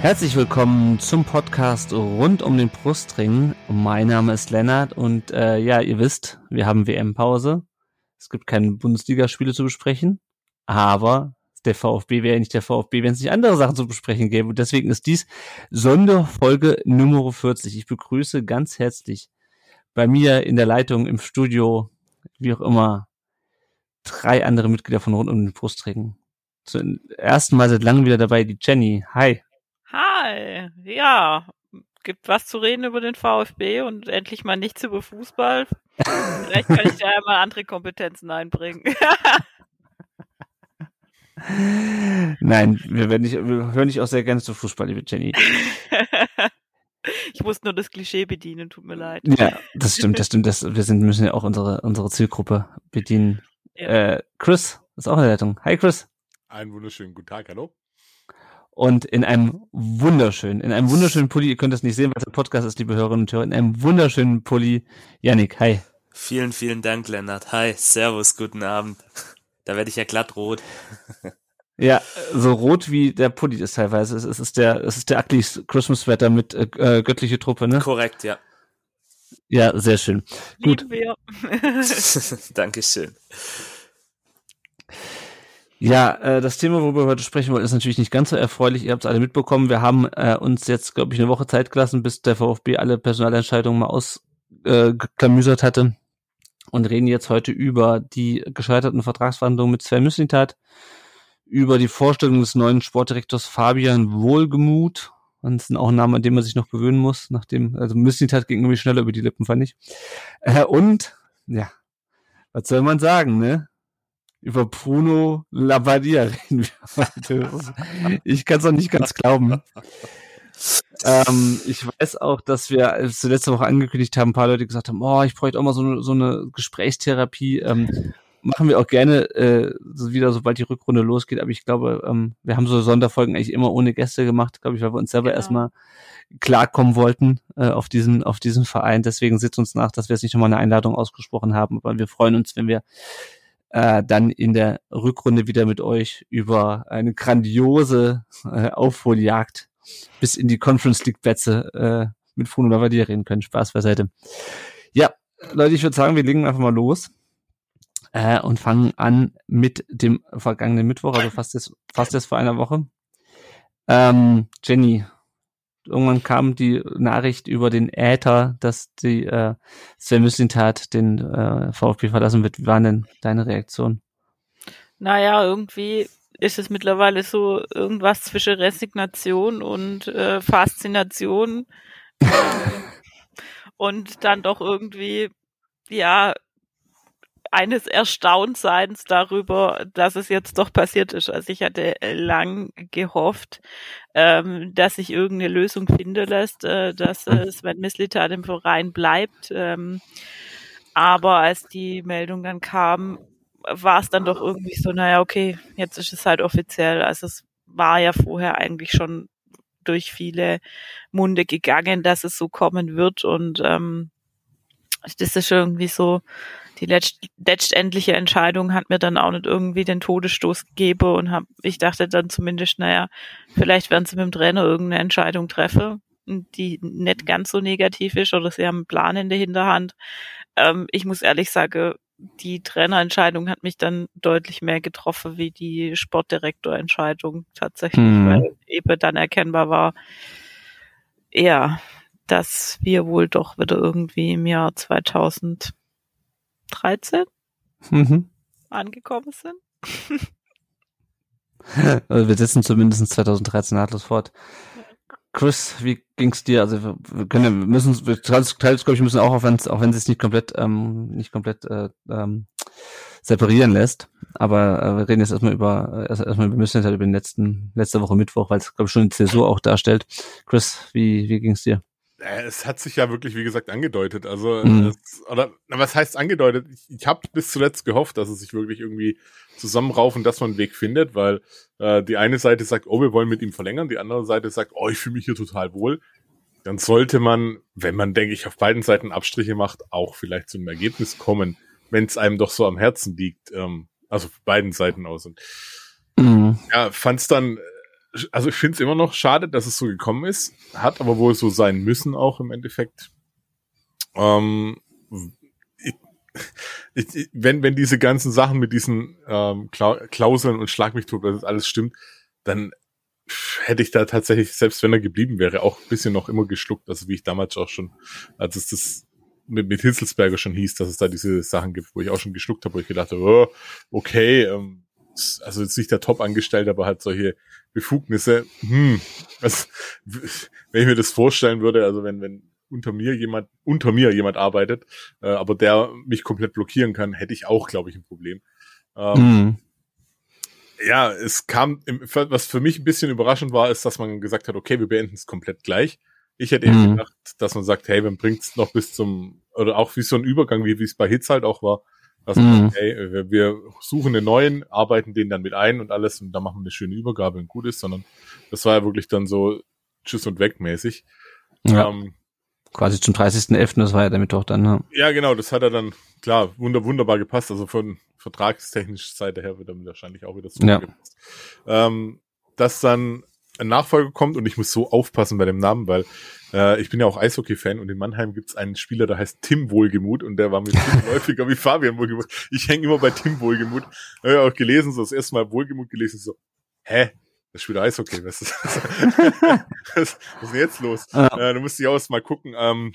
Herzlich willkommen zum Podcast rund um den Brustring. Mein Name ist Lennart und äh, ja, ihr wisst, wir haben WM-Pause. Es gibt keine Bundesligaspiele zu besprechen, aber der VfB wäre nicht der VfB, wenn es nicht andere Sachen zu besprechen gäbe. Und deswegen ist dies Sonderfolge Nummer 40. Ich begrüße ganz herzlich bei mir in der Leitung im Studio, wie auch immer, drei andere Mitglieder von rund um den Brustring. Zum ersten Mal seit langem wieder dabei, die Jenny. Hi. Hi, ja, gibt was zu reden über den VfB und endlich mal nichts über Fußball. Vielleicht kann ich da ja mal andere Kompetenzen einbringen. Nein, wir, werden nicht, wir hören dich auch sehr gerne zu Fußball, liebe Jenny. Ich muss nur das Klischee bedienen, tut mir leid. Ja, das stimmt, das stimmt. Das, wir sind, müssen ja auch unsere, unsere Zielgruppe bedienen. Ja. Äh, Chris ist auch in der Leitung. Hi Chris. Einen wunderschönen guten Tag, hallo und in einem wunderschönen, in einem wunderschönen Pulli, ihr könnt das nicht sehen, weil der Podcast ist, liebe Hörerinnen und Hörer, in einem wunderschönen Pulli. Yannick, hi. Vielen, vielen Dank, Lennart. Hi, servus, guten Abend. Da werde ich ja glatt rot. Ja, so rot wie der Pulli ist teilweise. Es ist der, es ist der ugly Christmas Sweater mit äh, äh, göttliche Truppe, ne? Korrekt, ja. Ja, sehr schön. Lieben Gut. Wir. Dankeschön. Ja, äh, das Thema, worüber wir heute sprechen wollen, ist natürlich nicht ganz so erfreulich. Ihr habt es alle mitbekommen. Wir haben äh, uns jetzt, glaube ich, eine Woche Zeit gelassen, bis der VfB alle Personalentscheidungen mal ausgeklamüsert äh, hatte und reden jetzt heute über die gescheiterten Vertragsverhandlungen mit Sven Müslintat, über die Vorstellung des neuen Sportdirektors Fabian Wohlgemuth. Und das ist auch ein Name, an dem man sich noch gewöhnen muss, nachdem, also Müslintat ging irgendwie schneller über die Lippen, fand ich. Äh, und, ja, was soll man sagen, ne? Über Bruno Labbadia reden wir heute. Ich kann es noch nicht ganz glauben. ähm, ich weiß auch, dass wir als letzte Woche angekündigt haben, ein paar Leute gesagt haben, oh, ich bräuchte auch mal so eine, so eine Gesprächstherapie. Ähm, machen wir auch gerne äh, wieder, sobald die Rückrunde losgeht. Aber ich glaube, ähm, wir haben so Sonderfolgen eigentlich immer ohne Gäste gemacht, glaube ich, weil wir uns selber genau. erstmal klarkommen wollten äh, auf diesen auf diesen Verein. Deswegen sitzt uns nach, dass wir jetzt nicht nochmal eine Einladung ausgesprochen haben. Aber wir freuen uns, wenn wir äh, dann in der Rückrunde wieder mit euch über eine grandiose äh, Aufholjagd bis in die Conference League Plätze äh, mit Bruno Lavadier reden können. Spaß beiseite. Ja, Leute, ich würde sagen, wir legen einfach mal los äh, und fangen an mit dem vergangenen Mittwoch, also fast jetzt, fast jetzt vor einer Woche. Ähm, Jenny, irgendwann kam die Nachricht über den Äther, dass die äh, Sven Mislintat den äh, VfB verlassen wird. Wie waren denn deine Reaktionen? Naja, irgendwie ist es mittlerweile so irgendwas zwischen Resignation und äh, Faszination und dann doch irgendwie ja eines Erstauntseins darüber, dass es jetzt doch passiert ist. Also ich hatte lang gehofft, ähm, dass sich irgendeine Lösung finden lässt, äh, dass äh, Sven Mislitat im Verein bleibt. Ähm, aber als die Meldung dann kam, war es dann doch irgendwie so, naja, okay, jetzt ist es halt offiziell. Also es war ja vorher eigentlich schon durch viele Munde gegangen, dass es so kommen wird und ähm, das ist irgendwie so die letzt, letztendliche Entscheidung hat mir dann auch nicht irgendwie den Todesstoß gegeben und hab, ich dachte dann zumindest, naja, vielleicht werden sie mit dem Trainer irgendeine Entscheidung treffen, die nicht ganz so negativ ist oder sie haben einen Plan in der Hinterhand. Ähm, ich muss ehrlich sagen, die Trainerentscheidung hat mich dann deutlich mehr getroffen wie die Sportdirektorentscheidung tatsächlich, mhm. weil eben dann erkennbar war, ja, dass wir wohl doch wieder irgendwie im Jahr 2000 13 mhm. angekommen sind. also wir sitzen zumindest 2013 nahtlos fort. Chris, wie ging's dir? Also wir können, wir müssen, wir teils, glaube ich, müssen auch, auch wenn auch wenn es nicht komplett, ähm, nicht komplett äh, ähm, separieren lässt. Aber äh, wir reden jetzt erstmal über, erst, erstmal, wir müssen halt über den letzten, letzte Woche Mittwoch, weil es glaube ich schon die Zäsur auch darstellt. Chris, wie wie ging's dir? Äh, Es hat sich ja wirklich, wie gesagt, angedeutet. Also, Mhm. es, oder was heißt angedeutet? Ich, ich habe bis zuletzt gehofft, dass es sich wirklich irgendwie zusammenraufen, dass man einen Weg findet, weil äh, die eine Seite sagt, oh, wir wollen mit ihm verlängern, die andere Seite sagt, oh, ich fühle mich hier total wohl. Dann sollte man, wenn man, denke ich, auf beiden Seiten Abstriche macht, auch vielleicht zu einem Ergebnis kommen, wenn es einem doch so am Herzen liegt. Ähm, also von beiden Seiten aus. Und Mhm. ja, fand's dann, äh, also ich finde es immer noch schade, dass es so gekommen ist, hat aber wohl so sein müssen auch im Endeffekt. Ähm, ich, ich, wenn, wenn diese ganzen Sachen mit diesen ähm, Klau Klauseln und Schlag mich tot, dass das alles stimmt, dann hätte ich da tatsächlich, selbst wenn er geblieben wäre, auch ein bisschen noch immer geschluckt, also wie ich damals auch schon, als es das mit, mit Hitzelsberger schon hieß, dass es da diese Sachen gibt, wo ich auch schon geschluckt habe, wo ich gedacht habe, oh, okay, ähm, also jetzt nicht der Top-Angestellte, aber hat solche Befugnisse. Hm, was, wenn ich mir das vorstellen würde, also wenn, wenn unter mir jemand, unter mir jemand arbeitet, äh, aber der mich komplett blockieren kann, hätte ich auch, glaube ich, ein Problem. Ähm, Mhm. ja, es kam, im, was für mich ein bisschen überraschend war, ist, dass man gesagt hat, okay, wir beenden es komplett gleich. Ich hätte eben Mhm. gedacht, dass man sagt, hey, man bringt es noch bis zum, oder auch wie so ein Übergang, wie wie es bei Hits halt auch war, man Mhm. hey, wir, suchen einen neuen, arbeiten den dann mit ein und alles und dann machen wir eine schöne Übergabe und gut ist, sondern das war ja wirklich dann so Tschüss und weg mäßig. Ja, Ähm, quasi zum 30.11., das war ja der Mittwoch dann. Ne? ja, genau, das hat er dann, klar, wunder, wunderbar gepasst. Also von vertragstechnischer Seite her wird er wahrscheinlich auch wieder so Ja. gepasst. Ähm, dass dann Nachfolger kommt und ich muss so aufpassen bei dem Namen, weil äh, ich bin ja auch Eishockey-Fan und in Mannheim gibt es einen Spieler, der heißt Tim Wohlgemuth und der war mit Tim häufiger wie Fabian Wohlgemuth. Ich hänge immer bei Tim Wohlgemuth. Habe ja auch gelesen, so das erste Mal Wohlgemuth gelesen, so, hä? Das spielt Eishockey, was ist das? was, was ist denn jetzt los? Ja. Äh, da musste ich auch erst mal gucken. Ähm,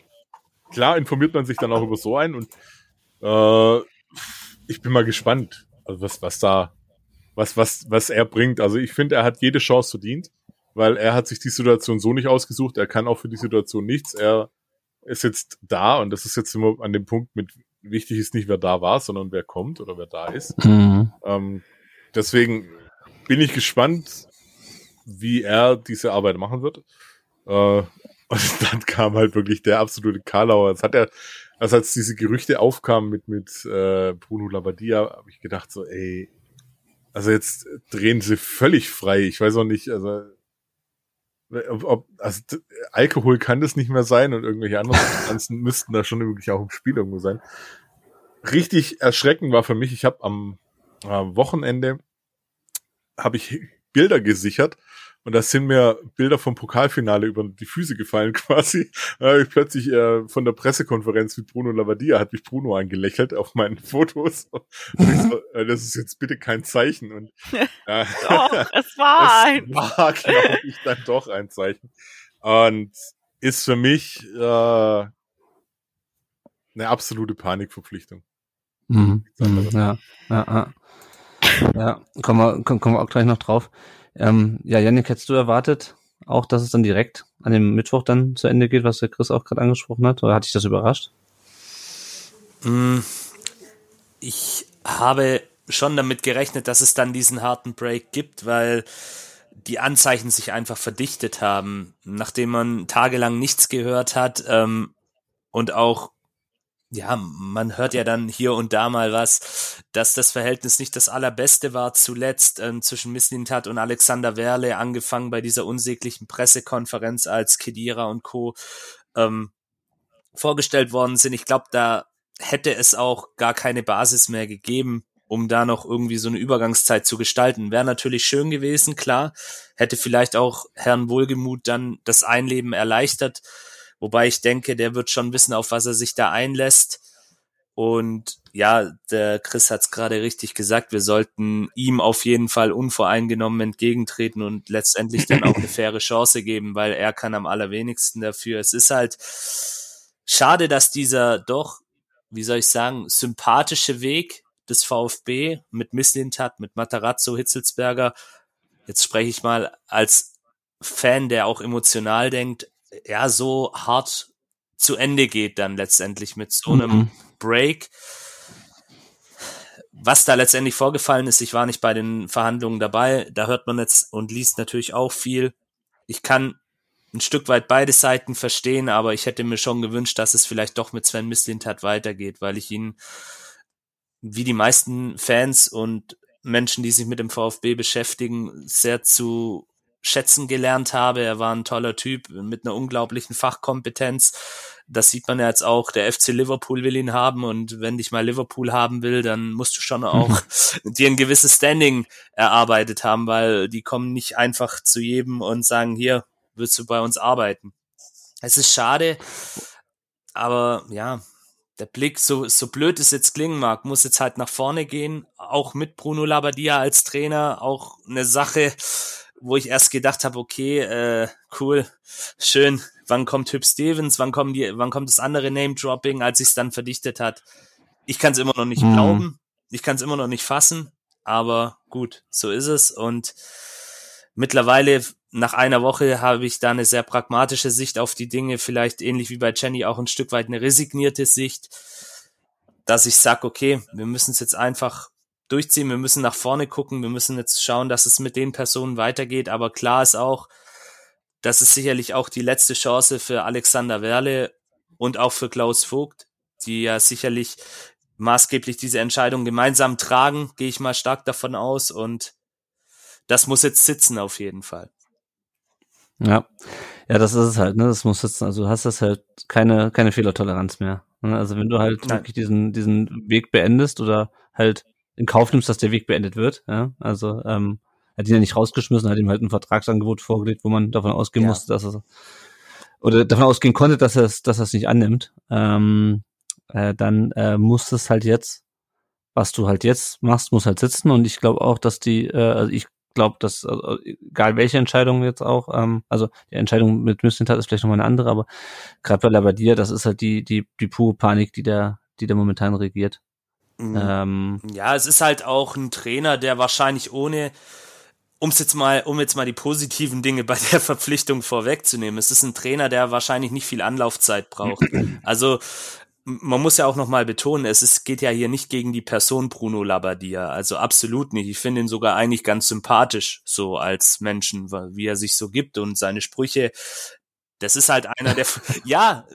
klar informiert man sich dann auch über so einen und äh, ich bin mal gespannt, also was, was da, was, was, was er bringt. Also ich finde, er hat jede Chance verdient, weil er hat sich die Situation so nicht ausgesucht. Er kann auch für die Situation nichts. Er ist jetzt da und das ist jetzt immer an dem Punkt mit, wichtig ist nicht, wer da war, sondern wer kommt oder wer da ist. Mhm. Ähm, deswegen bin ich gespannt, wie er diese Arbeit machen wird. Äh, und dann kam halt wirklich der absolute Karlauer. Es hat er, also als diese Gerüchte aufkamen mit, mit äh, Bruno Labbadia, habe ich gedacht so, ey, also jetzt drehen sie völlig frei. Ich weiß auch nicht, also ob, ob also Alkohol kann das nicht mehr sein und irgendwelche anderen Substanzen müssten da schon wirklich auch im Spiel irgendwo sein. Richtig erschreckend war für mich, ich habe am äh, Wochenende habe ich Bilder gesichert und da sind mir Bilder vom Pokalfinale über die Füße gefallen quasi. Da habe ich plötzlich äh, von der Pressekonferenz mit Bruno Lavadier hat mich Bruno angelächelt auf meinen Fotos. Und ich so, äh, das ist jetzt bitte kein Zeichen. Und äh, Doch, es war ein. es war, glaube ich, dann doch ein Zeichen. Und ist für mich äh, eine absolute Panikverpflichtung. Mhm. Mhm. Ja, ja, ja. Ja, kommen wir, kommen wir auch gleich noch drauf. Ähm, ja, Janik, hättest du erwartet, auch, dass es dann direkt an dem Mittwoch dann zu Ende geht, was der Chris auch gerade angesprochen hat? Oder hat dich das überrascht? Mm, Ich habe schon damit gerechnet, dass es dann diesen harten Break gibt, weil die Anzeichen sich einfach verdichtet haben, nachdem man tagelang nichts gehört hat ähm, und auch ja, man hört ja dann hier und da mal was, dass das Verhältnis nicht das allerbeste war zuletzt ähm, zwischen Misslintat und Alexander Werle, angefangen bei dieser unsäglichen Pressekonferenz, als Kedira und Co. Ähm, vorgestellt worden sind. Ich glaube, da hätte es auch gar keine Basis mehr gegeben, um da noch irgendwie so eine Übergangszeit zu gestalten. Wäre natürlich schön gewesen, klar. Hätte vielleicht auch Herrn Wohlgemuth dann das Einleben erleichtert. Wobei ich denke, der wird schon wissen, auf was er sich da einlässt. Und ja, der Chris hat es gerade richtig gesagt, wir sollten ihm auf jeden Fall unvoreingenommen entgegentreten und letztendlich dann auch eine faire Chance geben, weil er kann am allerwenigsten dafür. Es ist halt schade, dass dieser doch, wie soll ich sagen, sympathische Weg des VfB mit Misslintat, mit Matarazzo, Hitzelsberger, jetzt spreche ich mal als Fan, der auch emotional denkt, ja, so hart zu Ende geht dann letztendlich mit so einem Mhm. Break. Was da letztendlich vorgefallen ist, ich war nicht bei den Verhandlungen dabei, da hört man jetzt und liest natürlich auch viel. Ich kann ein Stück weit beide Seiten verstehen, aber ich hätte mir schon gewünscht, dass es vielleicht doch mit Sven Mislintat weitergeht, weil ich ihn wie die meisten Fans und Menschen, die sich mit dem VfB beschäftigen, sehr zu schätzen gelernt habe. Er war ein toller Typ mit einer unglaublichen Fachkompetenz. Das sieht man ja jetzt auch. Der FC Liverpool will ihn haben und wenn dich mal Liverpool haben will, dann musst du schon auch dir ein gewisses Standing erarbeitet haben, weil die kommen nicht einfach zu jedem und sagen, hier willst du bei uns arbeiten. Es ist schade, aber ja, der Blick, so, so blöd es jetzt klingen mag, muss jetzt halt nach vorne gehen. Auch mit Bruno Labbadia als Trainer, auch eine Sache, wo ich erst gedacht habe, okay, äh, cool, schön, wann kommt Hüb Stevens, wann kommen die, wann kommt das andere Name-Dropping, als sich dann verdichtet hat. Ich kann es immer noch nicht mhm. glauben, ich kann es immer noch nicht fassen, aber gut, so ist es. Und mittlerweile, nach einer Woche, habe ich da eine sehr pragmatische Sicht auf die Dinge, vielleicht ähnlich wie bei Jenny auch ein Stück weit eine resignierte Sicht, dass ich sag, okay, wir müssen es jetzt einfach durchziehen, wir müssen nach vorne gucken, wir müssen jetzt schauen, dass es mit den Personen weitergeht, aber klar ist auch, das ist sicherlich auch die letzte Chance für Alexander Werle und auch für Klaus Vogt, die ja sicherlich maßgeblich diese Entscheidung gemeinsam tragen, gehe ich mal stark davon aus und das muss jetzt sitzen auf jeden Fall. Ja, ja, das ist es halt, ne? Das muss sitzen. Also du hast das halt keine keine Fehlertoleranz mehr. Ne? Also wenn du halt Nein. wirklich diesen diesen Weg beendest oder halt in Kauf nimmst, dass der Weg beendet wird. Ja? Also ähm, hat ihn ja nicht rausgeschmissen, hat ihm halt ein Vertragsangebot vorgelegt, wo man davon ausgehen ja. musste, dass er oder davon ausgehen konnte, dass er es, dass er es nicht annimmt. Ähm, äh, dann äh, muss es halt jetzt, was du halt jetzt machst, muss halt sitzen. Und ich glaube auch, dass die, äh, also ich glaube, dass also, egal welche Entscheidung jetzt auch, ähm, also die Entscheidung mit Müslintat ist vielleicht nochmal eine andere, aber gerade bei Labadia, das ist halt die die die pure Panik, die der die der momentan regiert. Mhm. Ähm, ja, es ist halt auch ein Trainer, der wahrscheinlich ohne, um jetzt mal, um jetzt mal die positiven Dinge bei der Verpflichtung vorwegzunehmen, es ist ein Trainer, der wahrscheinlich nicht viel Anlaufzeit braucht. Also man muss ja auch noch mal betonen, es ist, geht ja hier nicht gegen die Person Bruno Labbadia, also absolut nicht. Ich finde ihn sogar eigentlich ganz sympathisch, so als Menschen, wie er sich so gibt und seine Sprüche das ist halt einer der, ja,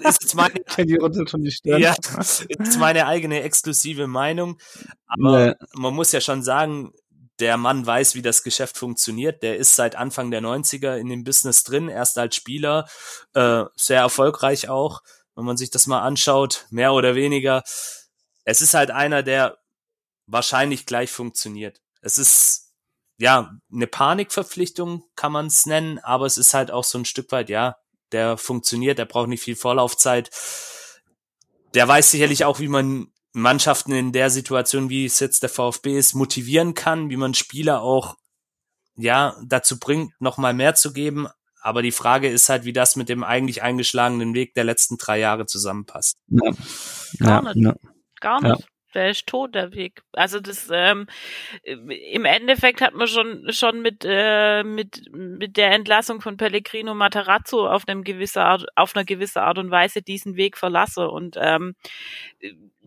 ist jetzt meine, die runter schon die Stirn. ja, ist meine eigene exklusive Meinung. Aber nee. man muss ja schon sagen, der Mann weiß, wie das Geschäft funktioniert. Der ist seit Anfang der 90er in dem Business drin, erst als Spieler, äh, sehr erfolgreich auch, wenn man sich das mal anschaut, mehr oder weniger. Es ist halt einer, der wahrscheinlich gleich funktioniert. Es ist ja, eine Panikverpflichtung kann man es nennen, aber es ist halt auch so ein Stück weit, ja, der funktioniert, der braucht nicht viel Vorlaufzeit. Der weiß sicherlich auch, wie man Mannschaften in der Situation, wie es jetzt der VfB ist, motivieren kann, wie man Spieler auch ja dazu bringt, nochmal mehr zu geben. Aber die Frage ist halt, wie das mit dem eigentlich eingeschlagenen Weg der letzten drei Jahre zusammenpasst. Ja. Gar nicht. Ja. Gar nicht der ist tot, der Weg. Also das ähm, im Endeffekt hat man schon schon mit äh, mit mit der Entlassung von Pellegrino Matarazzo auf einem gewisse Art auf eine gewisse Art und Weise diesen Weg verlasse und ähm,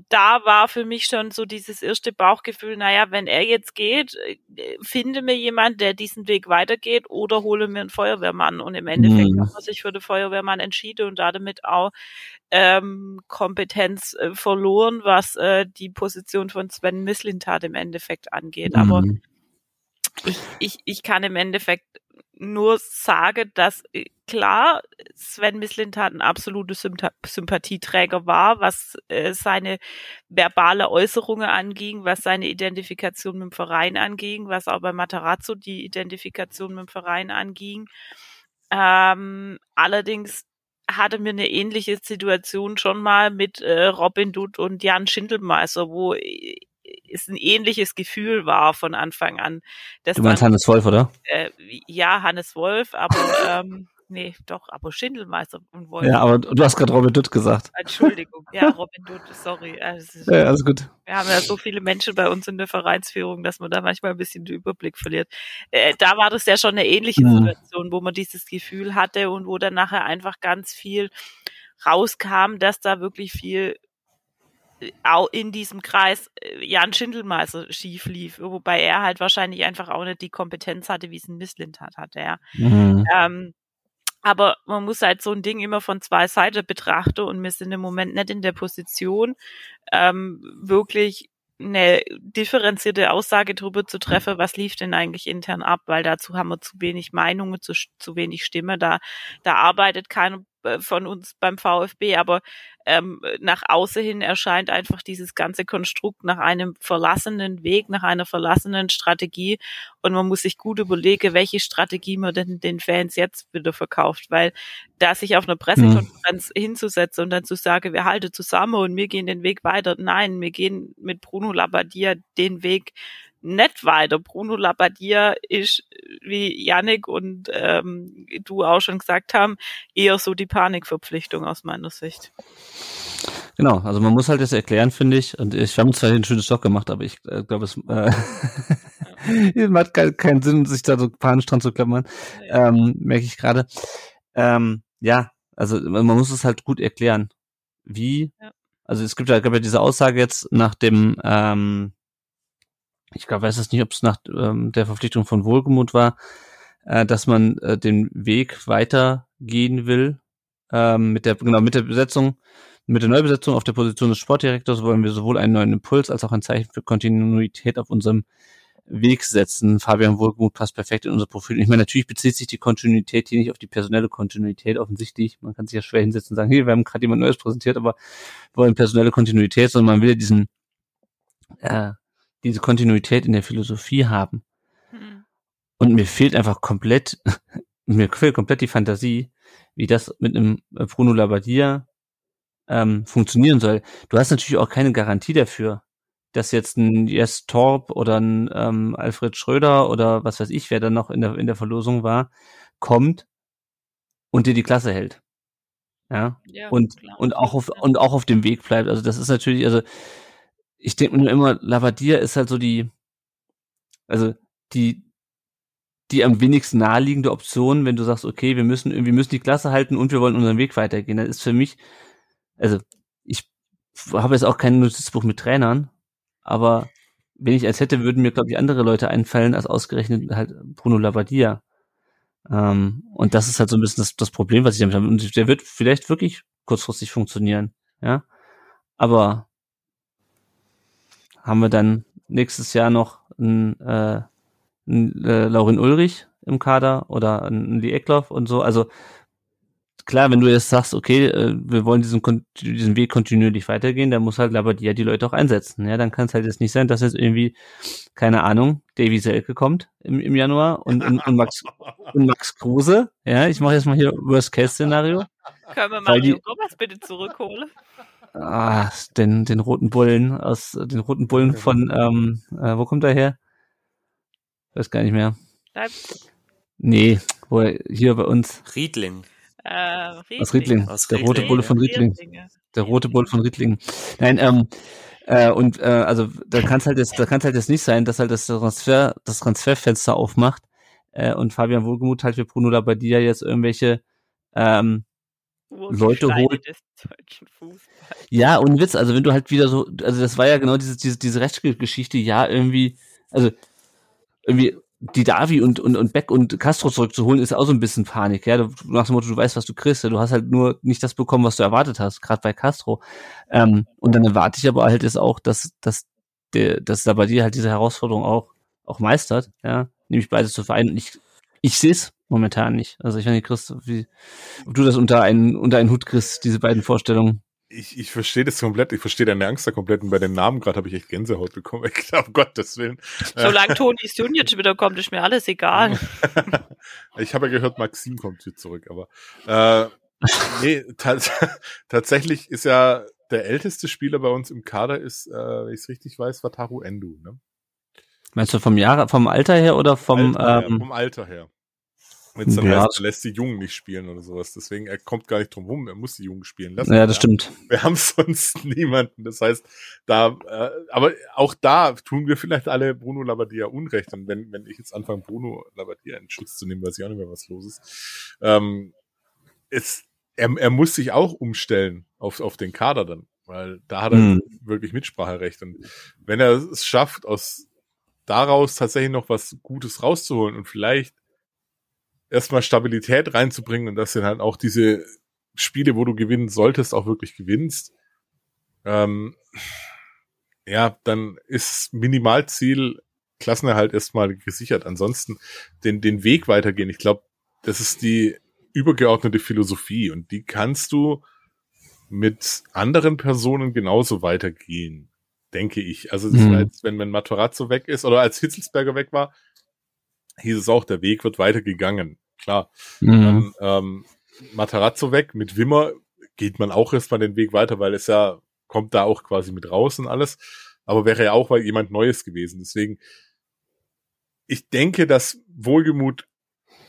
da war für mich schon so dieses erste Bauchgefühl, naja, wenn er jetzt geht, äh, finde mir jemand, der diesen Weg weitergeht oder hole mir einen Feuerwehrmann. Und im Endeffekt mhm. hat man sich für den Feuerwehrmann entschieden und damit auch ähm, Kompetenz äh, verloren, was äh, die Position von Sven Mislintat im Endeffekt angeht. Mhm. Aber ich, ich, ich kann im Endeffekt nur sagen, dass äh, klar Sven Mislintat ein absoluter Sympathieträger war, was äh, seine verbale Äußerungen anging, was seine Identifikation mit dem Verein anging, was auch bei Matarazzo die Identifikation mit dem Verein anging. Ähm, allerdings hatte mir eine ähnliche Situation schon mal mit äh, Robin Dutt und Jan Schindelmeister, wo äh, es ein ähnliches Gefühl war von Anfang an. du meinst man, Hannes Wolf, oder? Äh, ja, Hannes Wolf, aber ähm, nee, doch, aber Schindelmeister und Wolf. Ja, aber du hast gerade Robin Dutt gesagt. Entschuldigung, ja, Robin Dutt, sorry. Also, ja, alles gut. Wir haben ja so viele Menschen bei uns in der Vereinsführung, dass man da manchmal ein bisschen den Überblick verliert. Äh, da war das ja schon eine ähnliche mhm. Situation, wo man dieses Gefühl hatte und wo dann nachher einfach ganz viel rauskam, dass da wirklich viel auch in diesem Kreis äh, Jan Schindelmeister schief lief, wobei er halt wahrscheinlich einfach auch nicht die Kompetenz hatte, wie es ein Misslind hat, hatte er. Mhm. Ähm, Aber man muss halt so ein Ding immer von zwei Seiten betrachten und wir sind im Moment nicht in der Position, ähm, wirklich eine differenzierte Aussage darüber zu treffen, was lief denn eigentlich intern ab, weil dazu haben wir zu wenig Meinungen, zu, zu wenig Stimme, da, da arbeitet keiner von uns beim VfB, aber ähm, nach außen hin erscheint einfach dieses ganze Konstrukt nach einem verlassenen Weg, nach einer verlassenen Strategie. Und man muss sich gut überlegen, welche Strategie man denn den Fans jetzt wieder verkauft, weil da sich auf einer Pressekonferenz mhm. hinzusetzen und dann zu sagen, wir halten zusammen und wir gehen den Weg weiter, nein, wir gehen mit Bruno Labbadia den Weg nicht weiter. Bruno Labbadia ist, wie Yannick und ähm, du auch schon gesagt haben, eher so die Panikverpflichtung aus meiner Sicht. Genau, also man muss halt das erklären, finde ich. Und ich habe zwar ein schönes Stock gemacht, aber ich äh, glaube, es äh, macht keinen kein Sinn, sich da so panisch dran zu klammern. Ähm, merke ich gerade. Ähm, ja, also man muss es halt gut erklären. Wie, ja. also es gibt ja, gab ja diese Aussage jetzt nach dem ähm, ich glaube, weiß es nicht, ob es nach ähm, der Verpflichtung von Wohlgemut war, äh, dass man äh, den Weg weitergehen will ähm, mit der genau mit der Besetzung, mit der Neubesetzung auf der Position des Sportdirektors wollen wir sowohl einen neuen Impuls als auch ein Zeichen für Kontinuität auf unserem Weg setzen. Fabian Wohlgemut passt perfekt in unser Profil. Ich meine, natürlich bezieht sich die Kontinuität hier nicht auf die personelle Kontinuität offensichtlich. Man kann sich ja schwer hinsetzen und sagen, hey, wir haben gerade jemand Neues präsentiert, aber wir wollen personelle Kontinuität, sondern man will ja diesen äh, diese Kontinuität in der Philosophie haben. Mhm. Und mir fehlt einfach komplett, mir fehlt komplett die Fantasie, wie das mit einem Bruno Labbadia ähm, funktionieren soll. Du hast natürlich auch keine Garantie dafür, dass jetzt ein Jes Torp oder ein ähm, Alfred Schröder oder was weiß ich, wer dann noch in der, in der Verlosung war, kommt und dir die Klasse hält. Ja, ja und, klar. und auch auf, und auch auf dem Weg bleibt. Also das ist natürlich, also ich denke mir immer, Lavadia ist halt so die, also die, die am wenigsten naheliegende Option, wenn du sagst, okay, wir müssen irgendwie müssen die Klasse halten und wir wollen unseren Weg weitergehen. Das ist für mich, also ich habe jetzt auch kein Notizbuch mit Trainern, aber wenn ich als hätte, würden mir, glaube ich, andere Leute einfallen, als ausgerechnet halt Bruno Lavadia. Ähm, und das ist halt so ein bisschen das, das Problem, was ich damit habe. Und der wird vielleicht wirklich kurzfristig funktionieren, ja. Aber haben wir dann nächstes Jahr noch einen, äh, einen äh, Laurin Ulrich im Kader oder einen Lee Eckloff und so. Also klar, wenn du jetzt sagst, okay, äh, wir wollen diesen, diesen Weg kontinuierlich weitergehen, dann muss halt Labadia die Leute auch einsetzen. Ja, dann kann es halt jetzt nicht sein, dass jetzt irgendwie, keine Ahnung, Davy Selke kommt im, im Januar und, und, und Max und Max Kruse. Ja, ich mache jetzt mal hier Worst-Case-Szenario. Können wir Mario Thomas bitte zurückholen? Ah, den, den roten Bullen aus den roten Bullen von ähm, äh, wo kommt er her? Weiß gar nicht mehr. Leipzig. Nee, wo er, hier bei uns. Riedling. Äh, Riedling. Aus Riedling. Aus der rote Bulle von Riedling. Der rote Bulle von Riedling. Nein, ähm, äh, und äh, also da kann es halt jetzt, da kann halt jetzt nicht sein, dass halt das Transfer, das Transferfenster aufmacht äh, und Fabian Wohlgemuth halt für Bruno Labbadia jetzt irgendwelche ähm, Leute holt. Ja, und Witz, also wenn du halt wieder so, also das war ja genau diese, diese, diese Rechtsgeschichte, ja, irgendwie, also irgendwie die Davi und, und, und Beck und Castro zurückzuholen, ist auch so ein bisschen Panik, ja. Du, nach dem Motto, du weißt, was du kriegst, ja? du hast halt nur nicht das bekommen, was du erwartet hast, gerade bei Castro. Ähm, und dann erwarte ich aber halt jetzt auch, dass, dass der, dass da bei dir halt diese Herausforderung auch, auch meistert, ja, nämlich beides zu vereinen. Und ich, ich sehe es momentan nicht. Also ich weiß nicht, Chris, wie, ob du das unter einen, unter einen Hut kriegst, diese beiden Vorstellungen. Ich, ich verstehe das komplett, ich verstehe deine Angst da komplett und bei den Namen gerade habe ich echt Gänsehaut bekommen. Ich glaube, um Gottes Willen. Solange Toni Sunic wieder kommt, ist mir alles egal. ich habe ja gehört, Maxim kommt hier zurück, aber äh, nee, tatsächlich ist ja der älteste Spieler bei uns im Kader ist, äh, wenn ich es richtig weiß, Wataru Endu. Ne? Meinst du vom Jahr, vom Alter her oder vom, Alter ähm, her, vom Alter her? Wenn es dann ja. heißt, er lässt die Jungen nicht spielen oder sowas. Deswegen, er kommt gar nicht drum rum, er muss die Jungen spielen lassen. Ja, das ja. stimmt. Wir haben sonst niemanden. Das heißt, da, äh, aber auch da tun wir vielleicht alle Bruno Labbadia Unrecht. Und wenn, wenn ich jetzt anfange, Bruno Labbadia in Schutz zu nehmen, weiß ich auch nicht mehr, was los ist. Ähm, es, er, er muss sich auch umstellen auf, auf den Kader dann, weil da hat er mhm. wirklich Mitspracherecht. Und wenn er es schafft, aus daraus tatsächlich noch was Gutes rauszuholen und vielleicht erstmal Stabilität reinzubringen und dass du halt auch diese Spiele, wo du gewinnen solltest, auch wirklich gewinnst. Ähm, ja, dann ist Minimalziel Klassenerhalt erstmal gesichert. Ansonsten den, den Weg weitergehen. Ich glaube, das ist die übergeordnete Philosophie und die kannst du mit anderen Personen genauso weitergehen, denke ich. Also das mhm. war jetzt, wenn man Matarazzo weg ist oder als Hitzelsberger weg war, hieß es auch, der Weg wird weitergegangen. Klar. Mhm. Dann, ähm, Matarazzo weg, mit Wimmer geht man auch erstmal den Weg weiter, weil es ja kommt da auch quasi mit raus und alles. Aber wäre ja auch weil jemand Neues gewesen. Deswegen, ich denke, dass Wohlgemut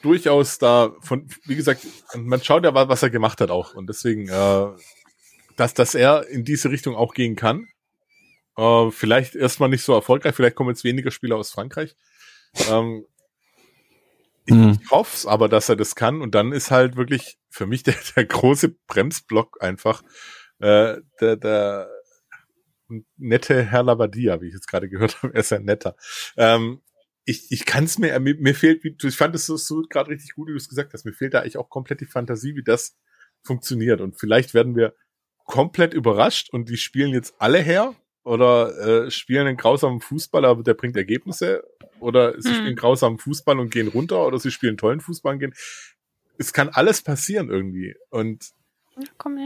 durchaus da von, wie gesagt, man schaut ja, was er gemacht hat auch. Und deswegen, äh, dass, dass er in diese Richtung auch gehen kann. Äh, vielleicht erstmal nicht so erfolgreich, vielleicht kommen jetzt weniger Spieler aus Frankreich. Ähm, ich, mhm. ich hoffe es aber, dass er das kann. Und dann ist halt wirklich für mich der, der große Bremsblock einfach äh, der, der nette Herr Labadia, wie ich jetzt gerade gehört habe. Er ist ja netter. Ähm, ich, ich kann es mir, mir, fehlt, ich fand es so, so gerade richtig gut, wie du es gesagt hast, mir fehlt da eigentlich auch komplett die Fantasie, wie das funktioniert. Und vielleicht werden wir komplett überrascht und die spielen jetzt alle her oder äh, spielen einen grausamen Fußball, aber der bringt Ergebnisse oder sie hm. spielen grausamen Fußball und gehen runter oder sie spielen tollen Fußball und gehen. Es kann alles passieren irgendwie und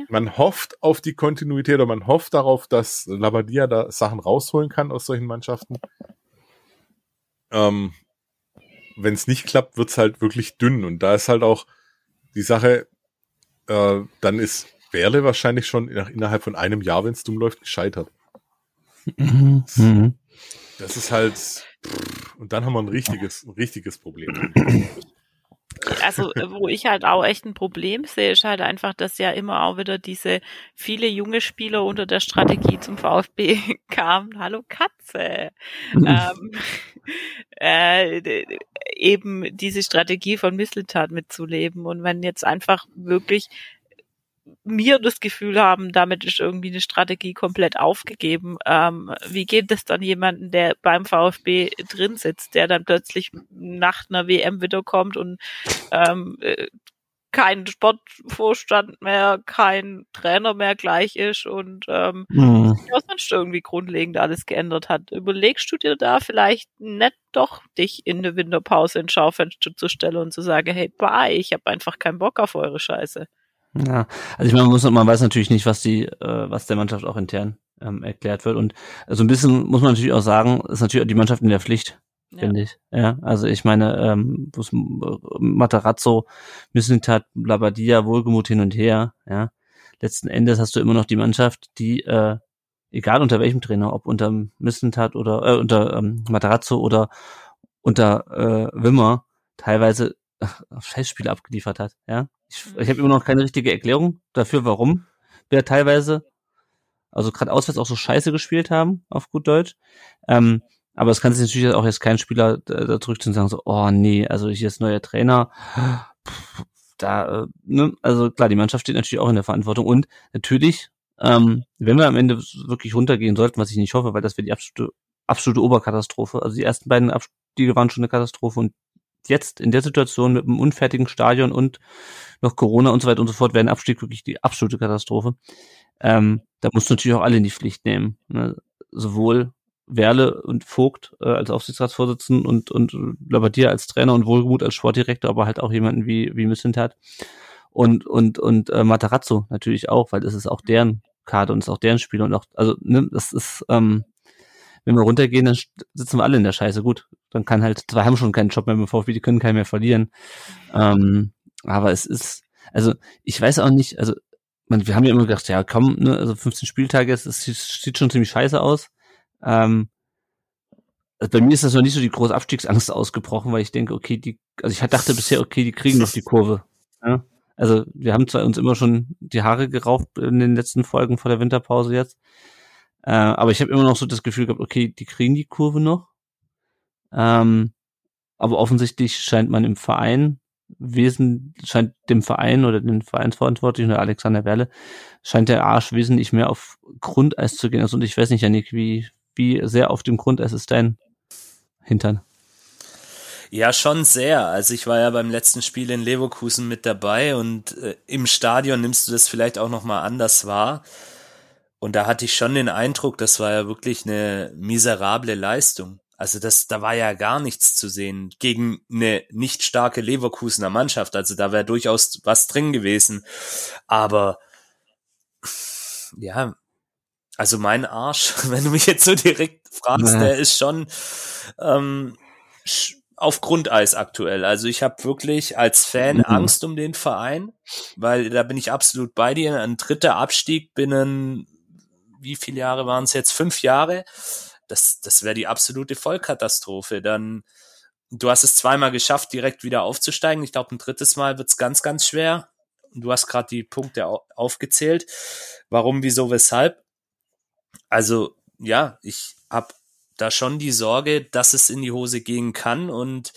man hofft auf die Kontinuität oder man hofft darauf, dass Labadia da Sachen rausholen kann aus solchen Mannschaften. Ähm, Wenn es nicht klappt, wird's halt wirklich dünn und da ist halt auch die Sache, äh, dann ist Werle wahrscheinlich schon innerhalb von einem Jahr, wenn es dumm läuft, gescheitert. Mhm. mhm. Das ist halt, und dann haben wir ein richtiges, ein richtiges Problem. Also, wo ich halt auch echt ein Problem sehe, ist halt einfach, dass ja immer auch wieder diese viele junge Spieler unter der Strategie zum VfB kamen. Hallo Katze. ähm, äh, eben diese Strategie von Misseltat mitzuleben. Und wenn jetzt einfach wirklich mir das Gefühl haben, damit ist irgendwie eine Strategie komplett aufgegeben. Ähm, wie geht es dann jemanden, der beim VfB drin sitzt, der dann plötzlich nach einer WM wiederkommt und ähm, äh, kein Sportvorstand mehr, kein Trainer mehr gleich ist und ähm, mhm. was sonst irgendwie grundlegend alles geändert hat. Überlegst du dir da vielleicht nicht doch, dich in der Winterpause ins Schaufenster zu stellen und zu sagen, hey, bye, ich habe einfach keinen Bock auf eure Scheiße. Ja, also ich meine, man, muss, man weiß natürlich nicht, was die, äh, was der Mannschaft auch intern ähm, erklärt wird. Und so ein bisschen muss man natürlich auch sagen, ist natürlich auch die Mannschaft in der Pflicht, ja. finde ich. Ja, also ich meine, ähm, Matarazzo, Missentat, Blabadia, Wohlgemut hin und her, ja. Letzten Endes hast du immer noch die Mannschaft, die, äh, egal unter welchem Trainer, ob unter Missentat oder äh, unter ähm, Matarazzo oder unter äh, Wimmer, teilweise Scheißspiele abgeliefert hat, ja. Ich, ich habe immer noch keine richtige Erklärung dafür, warum wir teilweise, also gerade auswärts auch so scheiße gespielt haben, auf gut Deutsch. Ähm, aber es kann sich natürlich auch jetzt kein Spieler da, zurückziehen und sagen so, oh nee, also ich jetzt neuer Trainer, da, äh, ne, also klar, die Mannschaft steht natürlich auch in der Verantwortung und natürlich, ähm, wenn wir am Ende wirklich runtergehen sollten, was ich nicht hoffe, weil das wäre die absolute, absolute Oberkatastrophe. Also die ersten beiden Abstiege waren schon eine Katastrophe und jetzt in der Situation mit einem unfertigen Stadion und noch Corona und so weiter und so fort wäre ein Abstieg wirklich die absolute Katastrophe. Ähm, da musst du natürlich auch alle in die Pflicht nehmen. Ne? Sowohl Werle und Vogt äh, als Aufsichtsratsvorsitzenden und, und Labadier als Trainer und Wohlgemut als Sportdirektor, aber halt auch jemanden wie, wie Missentat und, und, und äh, Matarazzo natürlich auch, weil das ist auch deren Karte und ist auch deren Spiel und auch, also, ne, das ist, ähm, wenn wir runtergehen, dann sitzen wir alle in der Scheiße. Gut, dann kann halt, zwei haben schon keinen Job mehr beim VfB, die können keinen mehr verlieren. Ähm, aber es ist, also ich weiß auch nicht, also man, wir haben ja immer gedacht, ja komm, ne, also 15 Spieltage, es, sieht schon ziemlich scheiße aus. Ähm, also bei mir ist das noch nicht so die große Abstiegsangst ausgebrochen, weil ich denke, okay, die, also ich dachte bisher, okay, die kriegen noch die Kurve. Ja? Also wir haben zwar uns immer schon die Haare gerauft in den letzten Folgen vor der Winterpause jetzt, äh, aber ich habe immer noch so das Gefühl gehabt, okay, die kriegen die Kurve noch. Ähm, aber offensichtlich scheint man im Verein Wesen, scheint dem Verein oder den Vereinsverantwortlichen oder Alexander Werle, scheint der Arsch wesentlich mehr auf Grundeis zu gehen. Also, und ich weiß nicht, Janik, wie, wie sehr auf dem Grundeis ist dein Hintern? Ja, schon sehr. Also ich war ja beim letzten Spiel in Leverkusen mit dabei und äh, im Stadion nimmst du das vielleicht auch noch mal anders wahr. Und da hatte ich schon den Eindruck, das war ja wirklich eine miserable Leistung. Also das, da war ja gar nichts zu sehen gegen eine nicht starke Leverkusener Mannschaft. Also da wäre durchaus was drin gewesen. Aber ja, also mein Arsch, wenn du mich jetzt so direkt fragst, der ist schon ähm, auf Grundeis aktuell. Also ich habe wirklich als Fan mhm. Angst um den Verein, weil da bin ich absolut bei dir. Ein dritter Abstieg binnen, wie viele Jahre waren es jetzt? Fünf Jahre. Das, das wäre die absolute Vollkatastrophe. Dann, du hast es zweimal geschafft, direkt wieder aufzusteigen. Ich glaube, ein drittes Mal wird's ganz, ganz schwer. Du hast gerade die Punkte aufgezählt. Warum, wieso, weshalb? Also ja, ich habe da schon die Sorge, dass es in die Hose gehen kann und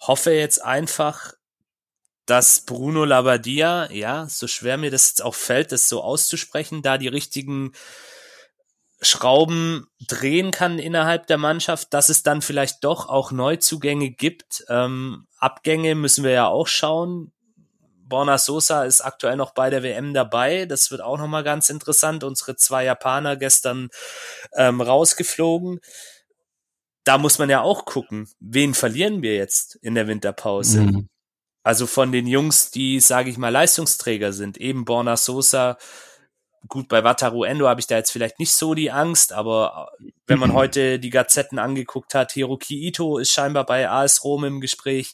hoffe jetzt einfach, dass Bruno Labbadia, ja, so schwer mir das jetzt auch fällt, das so auszusprechen, da die richtigen Schrauben drehen kann innerhalb der Mannschaft, dass es dann vielleicht doch auch Neuzugänge gibt. Ähm, Abgänge müssen wir ja auch schauen. Borna Sosa ist aktuell noch bei der WM dabei. Das wird auch nochmal ganz interessant. Unsere zwei Japaner gestern ähm, rausgeflogen. Da muss man ja auch gucken, wen verlieren wir jetzt in der Winterpause. Mhm. Also von den Jungs, die, sage ich mal, Leistungsträger sind, eben Borna Sosa, gut, bei Wataru Endo habe ich da jetzt vielleicht nicht so die Angst, aber wenn man heute die Gazetten angeguckt hat, Hiroki Ito ist scheinbar bei AS Rom im Gespräch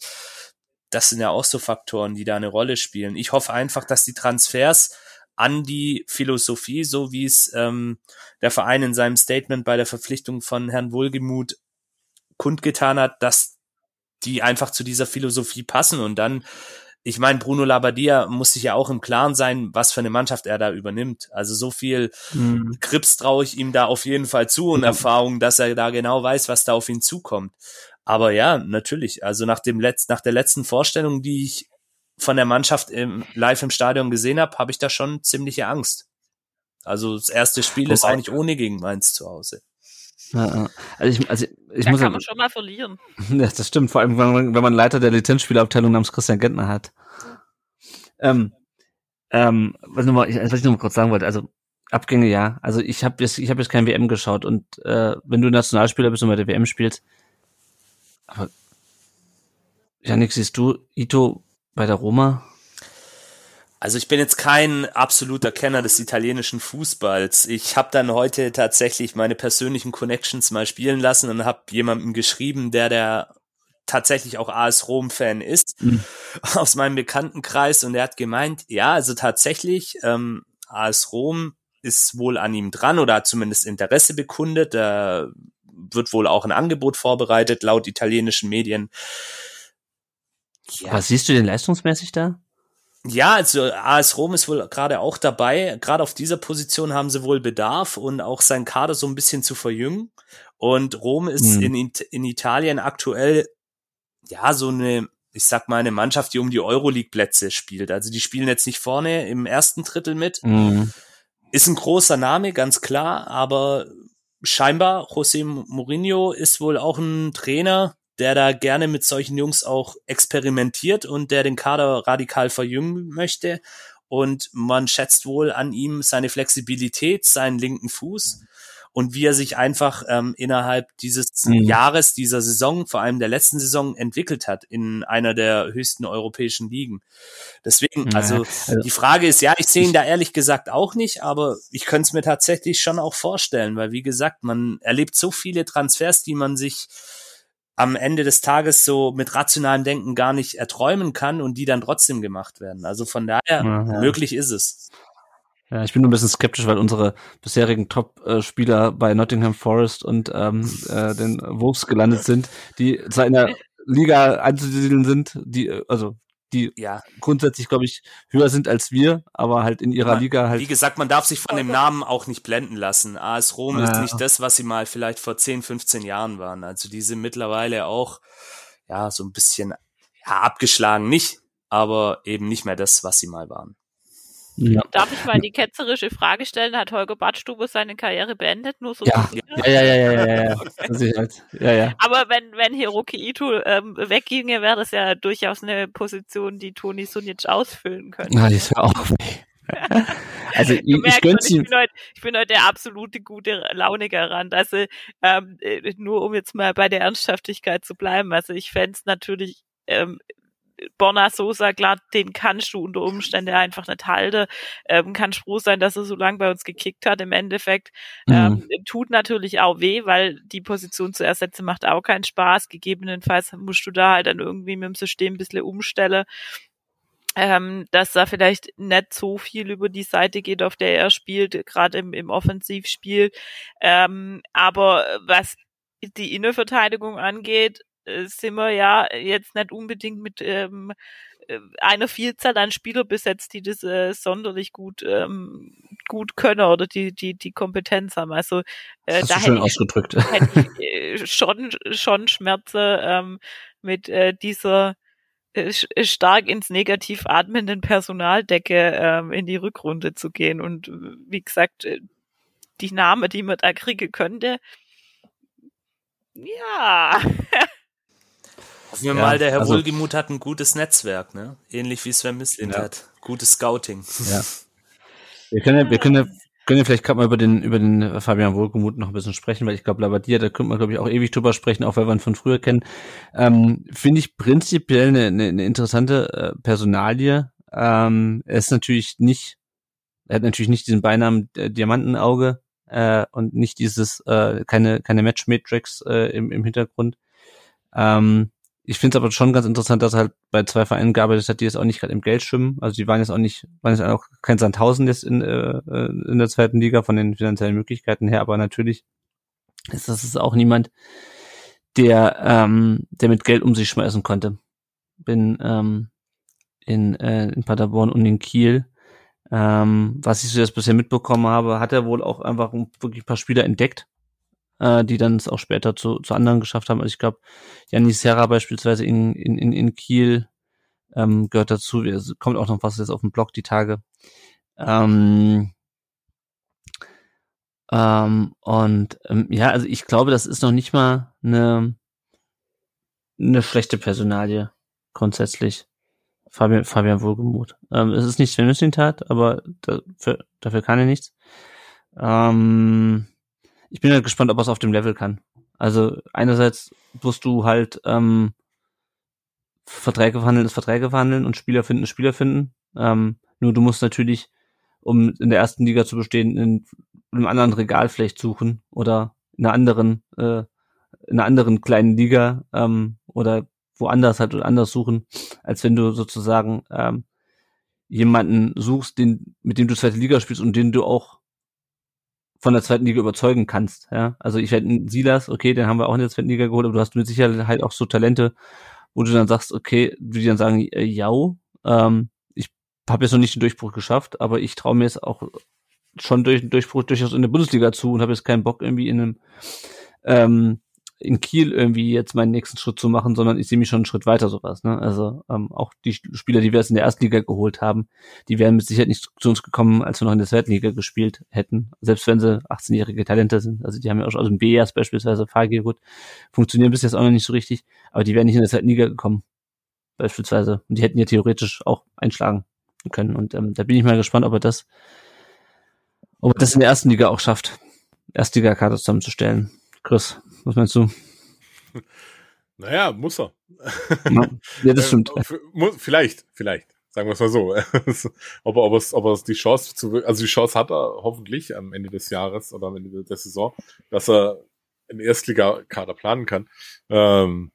das sind ja auch so Faktoren, die da eine Rolle spielen. Ich hoffe einfach, dass die Transfers an die Philosophie, so wie es ähm, der Verein in seinem Statement bei der Verpflichtung von Herrn Wohlgemuth kundgetan hat, dass die einfach zu dieser Philosophie passen und dann ich meine, Bruno Labbadia muss sich ja auch im Klaren sein, was für eine Mannschaft er da übernimmt. Also so viel mhm. Krips traue ich ihm da auf jeden Fall zu und Erfahrung, dass er da genau weiß, was da auf ihn zukommt. Aber ja, natürlich. Also nach dem Letz nach der letzten Vorstellung, die ich von der Mannschaft im, live im Stadion gesehen habe, habe ich da schon ziemliche Angst. Also das erste Spiel ist eigentlich ohne gegen Mainz zu Hause. Ja, also ich, also ich da muss kann man schon mal verlieren. Ja, das stimmt, vor allem wenn man, wenn man Leiter der Lizenzspielabteilung namens Christian Gentner hat. Ähm, ähm, was, noch mal, was ich noch mal kurz sagen wollte, also Abgänge ja. Also ich habe jetzt, ich habe jetzt kein WM geschaut und äh, wenn du Nationalspieler bist und bei der WM spielst, aber Janik, siehst du Ito bei der Roma? Also ich bin jetzt kein absoluter Kenner des italienischen Fußballs. Ich habe dann heute tatsächlich meine persönlichen Connections mal spielen lassen und habe jemandem geschrieben, der der tatsächlich auch AS Rom-Fan ist, mhm. aus meinem Bekanntenkreis und er hat gemeint, ja, also tatsächlich, ähm, AS Rom ist wohl an ihm dran oder hat zumindest Interesse bekundet. Da wird wohl auch ein Angebot vorbereitet, laut italienischen Medien. Ja. Was siehst du denn leistungsmäßig da? Ja, also AS Rom ist wohl gerade auch dabei. Gerade auf dieser Position haben sie wohl Bedarf und auch sein Kader so ein bisschen zu verjüngen. Und Rom ist mhm. in, in Italien aktuell ja so eine, ich sag mal, eine Mannschaft, die um die Euroleague-Plätze spielt. Also die spielen jetzt nicht vorne im ersten Drittel mit. Mhm. Ist ein großer Name, ganz klar, aber scheinbar José Mourinho ist wohl auch ein Trainer, der da gerne mit solchen Jungs auch experimentiert und der den Kader radikal verjüngen möchte. Und man schätzt wohl an ihm seine Flexibilität, seinen linken Fuß und wie er sich einfach ähm, innerhalb dieses mhm. Jahres, dieser Saison, vor allem der letzten Saison, entwickelt hat in einer der höchsten europäischen Ligen. Deswegen, also, also die Frage ist, ja, ich sehe ihn da ehrlich gesagt auch nicht, aber ich könnte es mir tatsächlich schon auch vorstellen, weil wie gesagt, man erlebt so viele Transfers, die man sich am Ende des Tages so mit rationalem Denken gar nicht erträumen kann und die dann trotzdem gemacht werden. Also von daher, ja, ja. möglich ist es. Ja, ich bin nur ein bisschen skeptisch, weil unsere bisherigen Top-Spieler bei Nottingham Forest und ähm, äh, den Wolves gelandet sind, die zwar in der Liga anzusiedeln sind, die, also die ja. grundsätzlich, glaube ich, höher sind als wir, aber halt in ihrer man, Liga halt. Wie gesagt, man darf sich von dem Namen auch nicht blenden lassen. AS Rom ja. ist nicht das, was sie mal vielleicht vor 10, 15 Jahren waren. Also die sind mittlerweile auch, ja, so ein bisschen ja, abgeschlagen nicht, aber eben nicht mehr das, was sie mal waren. Ja. Darf ich mal die ketzerische Frage stellen? Hat Holger Badstuber seine Karriere beendet? Nur so ja. Ja, ja, ja, ja, ja, ja. okay. halt, ja, ja. Aber wenn, wenn Hiroki Ito ähm, wegginge, wäre das ja durchaus eine Position, die Toni Sunic ausfüllen könnte. Na, das wäre auch. also ich, ich, schon, ich, bin heute, ich bin heute der absolute gute Laune garant. Also ähm, äh, nur um jetzt mal bei der Ernsthaftigkeit zu bleiben. Also ich fände ähm, Borna Sosa, klar, den kannst du unter Umständen einfach nicht halten. Ähm, kann froh sein, dass er so lange bei uns gekickt hat. Im Endeffekt ähm, mhm. tut natürlich auch weh, weil die Position zu ersetzen macht auch keinen Spaß. Gegebenenfalls musst du da halt dann irgendwie mit dem System ein bisschen umstellen. Ähm, dass da vielleicht nicht so viel über die Seite geht, auf der er spielt, gerade im, im Offensivspiel. Ähm, aber was die Innenverteidigung angeht, sind wir ja jetzt nicht unbedingt mit ähm, äh, einer Vielzahl an Spieler besetzt, die das äh, sonderlich gut ähm, gut können oder die die die Kompetenz haben. Also äh, da schön hätte ausgedrückt. Ich, hätte ich äh, schon schon Schmerze ähm, mit äh, dieser äh, stark ins Negativ atmenden Personaldecke ähm, in die Rückrunde zu gehen und wie gesagt die Name, die man da kriegen könnte, ja. Hoffen wir ja, mal, der Herr also, Wohlgemuth hat ein gutes Netzwerk, ne? Ähnlich wie Sven Mislint ja. hat. Gutes Scouting. Ja. Wir können ja, wir können ja, können ja vielleicht gerade mal über den, über den Fabian Wohlgemuth noch ein bisschen sprechen, weil ich glaube, Labadia, da könnte man, glaube ich, auch ewig drüber sprechen, auch weil wir ihn von früher kennen. Ähm, Finde ich prinzipiell eine, eine, eine interessante äh, Personalie. Ähm, er ist natürlich nicht, er hat natürlich nicht diesen Beinamen äh, Diamantenauge äh, und nicht dieses, äh, keine, keine Match-Matrix äh, im, im Hintergrund. Ähm, ich finde es aber schon ganz interessant, dass er halt bei zwei Vereinen gearbeitet hat, die jetzt auch nicht gerade im Geld schwimmen. Also die waren jetzt auch nicht, waren jetzt auch kein Sandhausen jetzt in, äh, in der zweiten Liga von den finanziellen Möglichkeiten her, aber natürlich ist das ist auch niemand, der, ähm, der mit Geld um sich schmeißen konnte. Bin ähm, in, äh, in Paderborn und in Kiel. Ähm, was ich so jetzt bisher mitbekommen habe, hat er wohl auch einfach wirklich ein paar Spieler entdeckt, äh, die dann es auch später zu, zu anderen geschafft haben. Also ich glaube, Janis Serra beispielsweise in, in, in, in Kiel ähm, gehört dazu. Es kommt auch noch was jetzt auf dem Blog die Tage. Ähm, ähm, und ähm, ja, also ich glaube, das ist noch nicht mal eine, eine schlechte Personalie grundsätzlich. Fabian, Fabian Wohlgemuth. Ähm, es ist nicht Sven Mislintat, aber dafür, dafür kann er nichts. Ähm, ich bin halt gespannt, ob er es auf dem Level kann. Also einerseits wirst du halt ähm, Verträge verhandeln ist Verträge verhandeln und Spieler finden ist Spieler finden. Ähm, nur du musst natürlich, um in der ersten Liga zu bestehen, in, einem anderen Regal vielleicht suchen oder in einer anderen, äh, in einer anderen kleinen Liga ähm, oder woanders halt oder anders suchen, als wenn du sozusagen ähm, jemanden suchst, den, mit dem du zweite Liga spielst und den du auch von der zweiten Liga überzeugen kannst. Ja, also ich werde Silas, okay, den haben wir auch in der zweiten Liga geholt, aber du hast mit Sicherheit auch so Talente, wo du dann sagst, okay, die dann sagen, äh, ja, ähm, ich habe jetzt noch nicht den Durchbruch geschafft, aber ich traue mir es auch schon durch den Durchbruch durchaus in der Bundesliga zu und habe jetzt keinen Bock irgendwie in einem ähm, in Kiel irgendwie jetzt meinen nächsten Schritt zu machen, sondern ich sehe mich schon einen Schritt weiter sowas. Ne? Also ähm, auch die Spieler, die wir jetzt in der ersten Liga geholt haben, die wären mit Sicherheit nicht zu uns gekommen, als wir noch in der zweiten Liga gespielt hätten, selbst wenn sie 18-jährige Talente sind. Also die haben ja auch schon, also im B-Jahres beispielsweise, Fagier gut, funktionieren bis jetzt auch noch nicht so richtig, aber die wären nicht in der zweiten Liga gekommen, beispielsweise. Und die hätten ja theoretisch auch einschlagen können. Und ähm, da bin ich mal gespannt, ob er das, ob er das in der ersten Liga auch schafft, Erstliga-Karte zusammenzustellen. Chris, was meinst du? Naja, muss er. Ja, das stimmt. vielleicht, vielleicht. Sagen wir es mal so. ob, er, ob, es, ob er die Chance zu, also die Chance hat er hoffentlich am Ende des Jahres oder am Ende der Saison, dass er einen Erstliga-Kader planen kann. Ähm,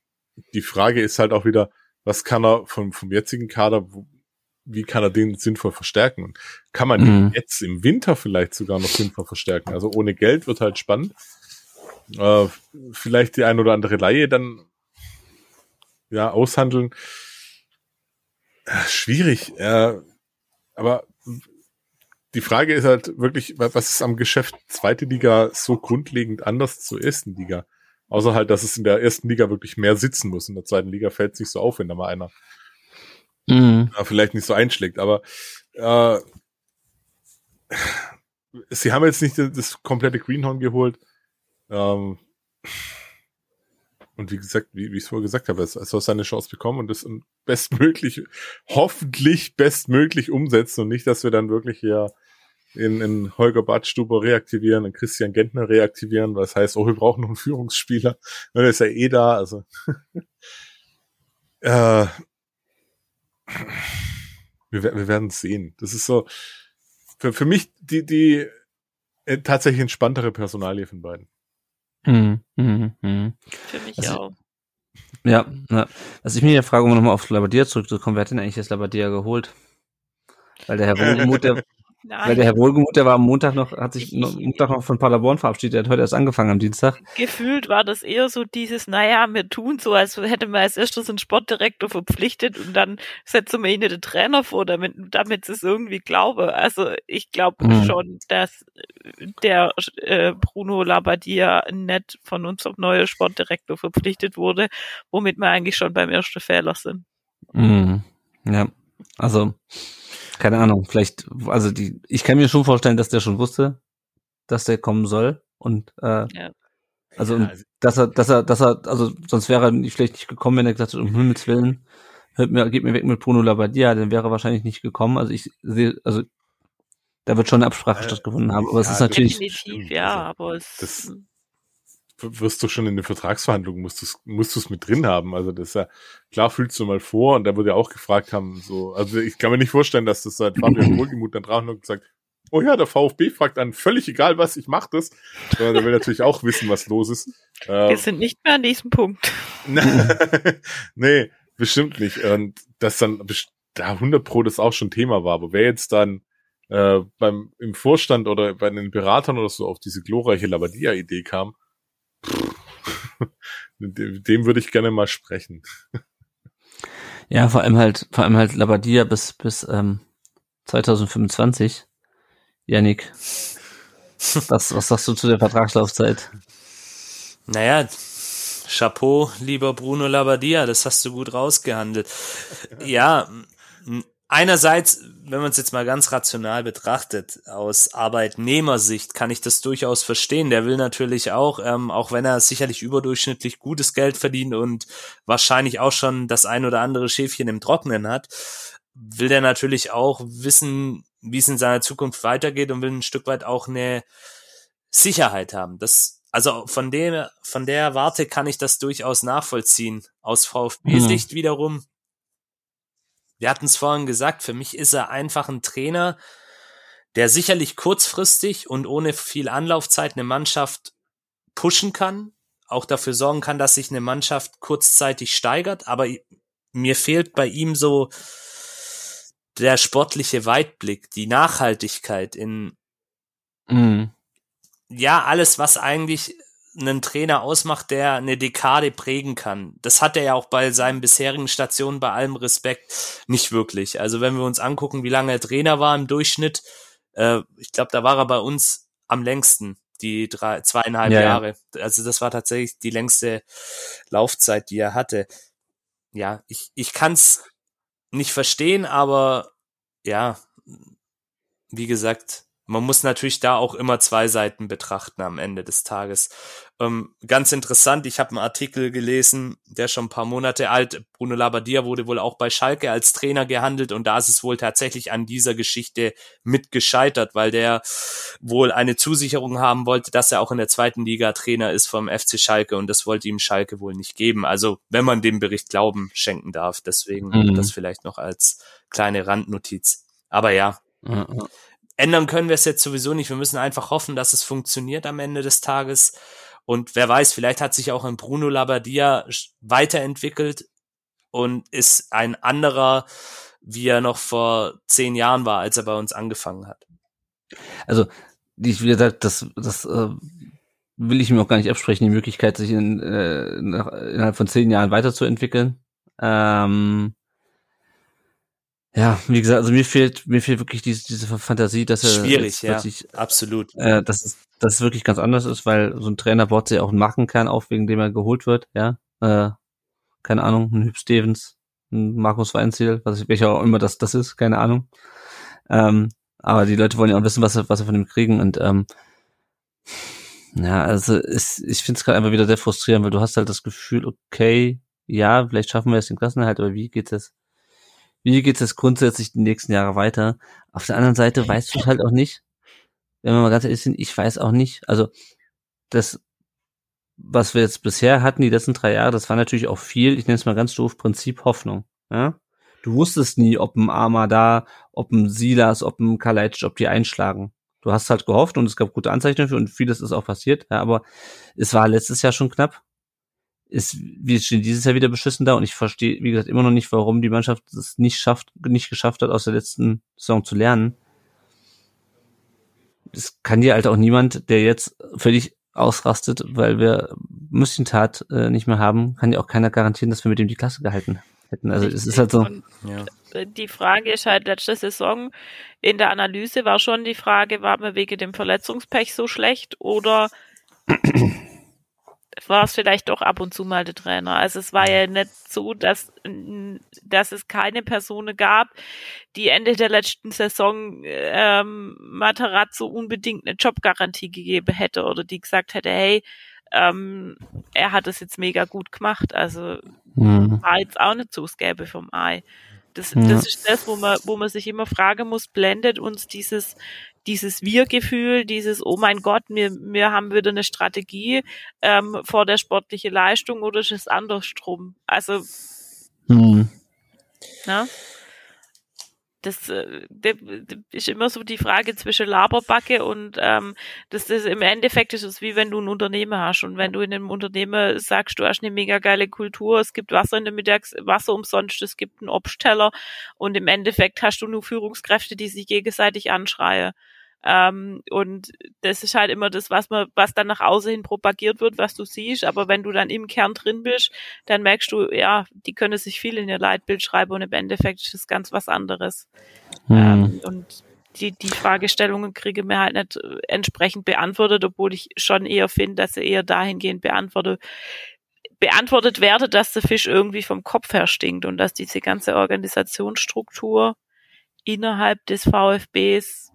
die Frage ist halt auch wieder, was kann er vom, vom jetzigen Kader, wie kann er den sinnvoll verstärken? Kann man mhm. jetzt im Winter vielleicht sogar noch sinnvoll verstärken? Also ohne Geld wird halt spannend äh, vielleicht die ein oder andere Laie dann ja aushandeln. Äh, schwierig, äh, aber die Frage ist halt wirklich, was ist am Geschäft zweite Liga so grundlegend anders zur ersten Liga? Außer halt, dass es in der ersten Liga wirklich mehr sitzen muss. In der zweiten Liga fällt es nicht so auf, wenn da mal einer mhm. vielleicht nicht so einschlägt. Aber äh, sie haben jetzt nicht das komplette Greenhorn geholt. Ähm, und wie gesagt, wie, wie ich es vorher gesagt habe, er soll seine Chance bekommen und das bestmöglich, hoffentlich bestmöglich umsetzen und nicht, dass wir dann wirklich hier in, in Holger Badstuber reaktivieren, in Christian Gentner reaktivieren, was heißt, oh, wir brauchen noch einen Führungsspieler. Der ist ja eh da, also. äh, wir, wir werden es sehen. Das ist so, für, für mich die, die äh, tatsächlich entspanntere Personalie von beiden. Mhm, mhm, mhm. Für mich Also- auch. Ja, ja. Also ich mir ja frage, um nochmal auf Labadia zurückzukommen, wer hat denn eigentlich das Labadia geholt? Weil der Herr Wohlgemuth, der, weil der Nein, Herr Wohlgemuth, der war am Montag noch, hat sich noch, Montag noch von Paderborn verabschiedet, der hat heute erst angefangen am Dienstag. gefühlt war das eher so dieses, naja, wir tun so, als hätte man als erstes einen Sportdirektor verpflichtet und dann setzen wir ihnen den Trainer vor, damit, damit sie es irgendwie glaube. Also ich glaube Mhm. schon, dass der äh, Bruno Labbadia nicht von unserem neuen Sportdirektor verpflichtet wurde, womit wir eigentlich schon beim ersten Fehler sind. Mhm. Ja, also keine Ahnung, vielleicht, also die, ich kann mir schon vorstellen, dass der schon wusste, dass der kommen soll und äh, Ja. also Ja, und dass er, dass er, dass er, also sonst wäre er vielleicht nicht gekommen, wenn er gesagt hat, um Himmels Willen, hört mir, geht mir weg mit Bruno Labbadia, dann wäre er wahrscheinlich nicht gekommen. Also ich sehe, also da wird schon eine Absprache Äh, stattgefunden haben, aber es ja, ist natürlich, Definitiv, ja, also aber es das- wirst du schon in der Vertragsverhandlung musst du musst du es mit drin haben. Also das ist ja klar fühlst du mal vor und da wurde ja auch gefragt haben so. Also ich kann mir nicht vorstellen, dass das seit Fabian Wohlgemuth dann drauf und sagt, oh ja, der VfB fragt an, völlig egal was, ich mach das. Ja, der will natürlich auch wissen, was los ist. wir Ähm, sind nicht mehr an diesem Punkt. nee, bestimmt nicht. Und das dann da 100 Pro das auch schon Thema war. Aber wer jetzt dann äh, beim im Vorstand oder bei den Beratern oder so auf diese glorreiche Labadia-Idee kam, dem mit dem würde ich gerne mal sprechen. ja, vor allem halt, vor allem halt Labbadia bis, bis ähm, 2025. Yannick, was, was sagst du zu der Vertragslaufzeit? Naja, Chapeau, lieber Bruno Labbadia, das hast du gut rausgehandelt. Ja, einerseits, wenn man es jetzt mal ganz rational betrachtet, aus Arbeitnehmersicht kann ich das durchaus verstehen. Der will natürlich auch, ähm, auch wenn er sicherlich überdurchschnittlich gutes Geld verdient und wahrscheinlich auch schon das ein oder andere Schäfchen im Trocknen hat, will der natürlich auch wissen, wie es in seiner Zukunft weitergeht und will ein Stück weit auch eine Sicherheit haben. Das, also von dem, von der Warte kann ich das durchaus nachvollziehen. Aus VfB-Sicht wiederum, wir hatten es vorhin gesagt, für mich ist er einfach ein Trainer, der sicherlich kurzfristig und ohne viel Anlaufzeit eine Mannschaft pushen kann, auch dafür sorgen kann, dass sich eine Mannschaft kurzzeitig steigert, aber mir fehlt bei ihm so der sportliche Weitblick, die Nachhaltigkeit in Mhm. ja, alles, was eigentlich einen Trainer ausmacht, der eine Dekade prägen kann. Das hat er ja auch bei seinen bisherigen Stationen bei allem Respekt nicht wirklich. Also wenn wir uns angucken, wie lange er Trainer war im Durchschnitt, äh, ich glaube, da war er bei uns am längsten, die drei, zweieinhalb Ja, ja. Jahre. Also das war tatsächlich die längste Laufzeit, die er hatte. Ja, ich, ich kann es nicht verstehen, aber ja, wie gesagt, man muss natürlich da auch immer zwei Seiten betrachten am Ende des Tages. Ähm, ganz interessant, ich habe einen Artikel gelesen, der schon ein paar Monate alt. Bruno Labbadia wurde wohl auch bei Schalke als Trainer gehandelt und da ist es wohl tatsächlich an dieser Geschichte mit gescheitert, weil der wohl eine Zusicherung haben wollte, dass er auch in der zweiten Liga Trainer ist vom FC Schalke und das wollte ihm Schalke wohl nicht geben. Also wenn man dem Bericht Glauben schenken darf, deswegen Mhm. das vielleicht noch als kleine Randnotiz. Aber ja, ja. Ändern können wir es jetzt sowieso nicht. Wir müssen einfach hoffen, dass es funktioniert am Ende des Tages. Und wer weiß, vielleicht hat sich auch ein Bruno Labbadia weiterentwickelt und ist ein anderer, wie er noch vor zehn Jahren war, als er bei uns angefangen hat. Also, wie gesagt, das, das äh, will ich mir auch gar nicht absprechen, die Möglichkeit, sich in, äh, nach, innerhalb von zehn Jahren weiterzuentwickeln. Ähm, ja, wie gesagt, also mir fehlt, mir fehlt wirklich diese, diese Fantasie, dass er Schwierig, ja. plötzlich, Absolut. äh, dass es, dass es wirklich ganz anders ist, weil so ein Trainer baut sich auch einen Markenkern auf, wegen dem er geholt wird, ja. Äh, keine Ahnung, ein Hüb Stevens, ein Markus Weinziel, was ich, welcher auch immer das, das ist, keine Ahnung. Ähm, Aber die Leute wollen ja auch wissen, was sie, was sie von ihm kriegen und ähm, ja, also ist, ich finde es gerade einfach wieder sehr frustrierend, weil du hast halt das Gefühl, okay, ja, vielleicht schaffen wir jetzt den Klassenerhalt, aber wie geht es? Wie geht es grundsätzlich die nächsten Jahre weiter? Auf der anderen Seite weißt du halt auch nicht, wenn wir mal ganz ehrlich sind, ich weiß auch nicht. Also das, was wir jetzt bisher hatten, die letzten drei Jahre, das war natürlich auch viel, ich nenne es mal ganz doof, Prinzip Hoffnung. Ja? Du wusstest nie, ob ein Arma da, ob ein Silas, ob ein Kalajdzic, ob die einschlagen. Du hast halt gehofft und es gab gute Anzeichen dafür und vieles ist auch passiert, ja, aber es war letztes Jahr schon knapp. Ist, wir stehen dieses Jahr wieder beschissen da und ich verstehe, wie gesagt, immer noch nicht, warum die Mannschaft es nicht schafft, nicht geschafft hat, aus der letzten Saison zu lernen. Es kann dir halt auch niemand, der jetzt völlig ausrastet, weil wir Müssentat äh, nicht mehr haben, kann ja auch keiner garantieren, dass wir mit dem die Klasse gehalten hätten. Also es ist halt so. Die Frage ist halt letzte Saison in der Analyse war schon die Frage, war man wegen dem Verletzungspech so schlecht oder war es vielleicht doch ab und zu mal der Trainer. Also es war ja nicht so, dass, dass es keine Person gab, die Ende der letzten Saison ähm, Matarazzo unbedingt eine Jobgarantie gegeben hätte oder die gesagt hätte, hey, ähm, er hat es jetzt mega gut gemacht. Also mhm. war jetzt auch nicht so das Gelbe vom Ei. Das, ja. das ist das, wo man, wo man sich immer fragen muss, blendet uns dieses, dieses Wir-Gefühl, dieses, oh mein Gott, wir, wir haben wieder eine Strategie ähm, vor der sportliche Leistung oder ist es andersrum? Also, hm. na? das, äh, das ist immer so die Frage zwischen Laberbacke und ähm, das ist im Endeffekt ist es wie wenn du ein Unternehmen hast und wenn du in einem Unternehmen sagst, du hast eine mega geile Kultur, es gibt Wasser in der Mittags, Wasser umsonst, es gibt einen Obstteller und im Endeffekt hast du nur Führungskräfte, die sich gegenseitig anschreien. Ähm, und das ist halt immer das, was man, was dann nach außen hin propagiert wird, was du siehst. Aber wenn du dann im Kern drin bist, dann merkst du, ja, die können sich viel in ihr Leitbild schreiben und im Endeffekt ist das ganz was anderes. Hm. Ähm, und die, die Fragestellungen kriege mir halt nicht entsprechend beantwortet, obwohl ich schon eher finde, dass sie eher dahingehend beantwortet, beantwortet werde, dass der Fisch irgendwie vom Kopf her stinkt und dass diese ganze Organisationsstruktur innerhalb des VfBs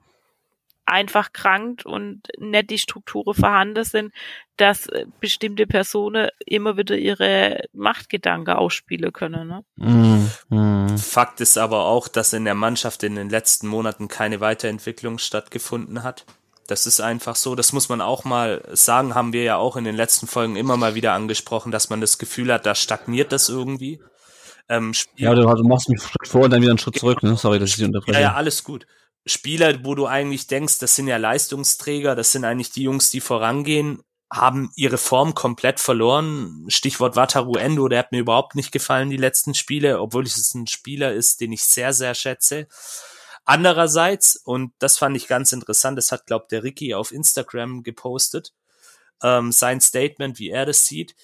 einfach krankt und nicht die Strukturen vorhanden sind, dass äh, bestimmte Personen immer wieder ihre Machtgedanken ausspielen können. Ne? Mm, Fakt ist aber auch, dass in der Mannschaft in den letzten Monaten keine Weiterentwicklung stattgefunden hat. Das ist einfach so. Das muss man auch mal sagen, haben wir ja auch in den letzten Folgen immer mal wieder angesprochen, dass man das Gefühl hat, da stagniert das irgendwie. Ähm, ja, du, du machst einen Schritt vor und dann wieder einen Schritt zurück. Ne? Sorry, dass ich dich unterbreche. Ja, ja, alles gut. Spieler, wo du eigentlich denkst, das sind ja Leistungsträger, das sind eigentlich die Jungs, die vorangehen, haben ihre Form komplett verloren. Stichwort Wataru Endo, der hat mir überhaupt nicht gefallen, die letzten Spiele, obwohl es ein Spieler ist, den ich sehr, sehr schätze. Andererseits, und das fand ich ganz interessant, das hat, glaubt der Ricky auf Instagram gepostet, ähm, sein Statement, wie er das sieht.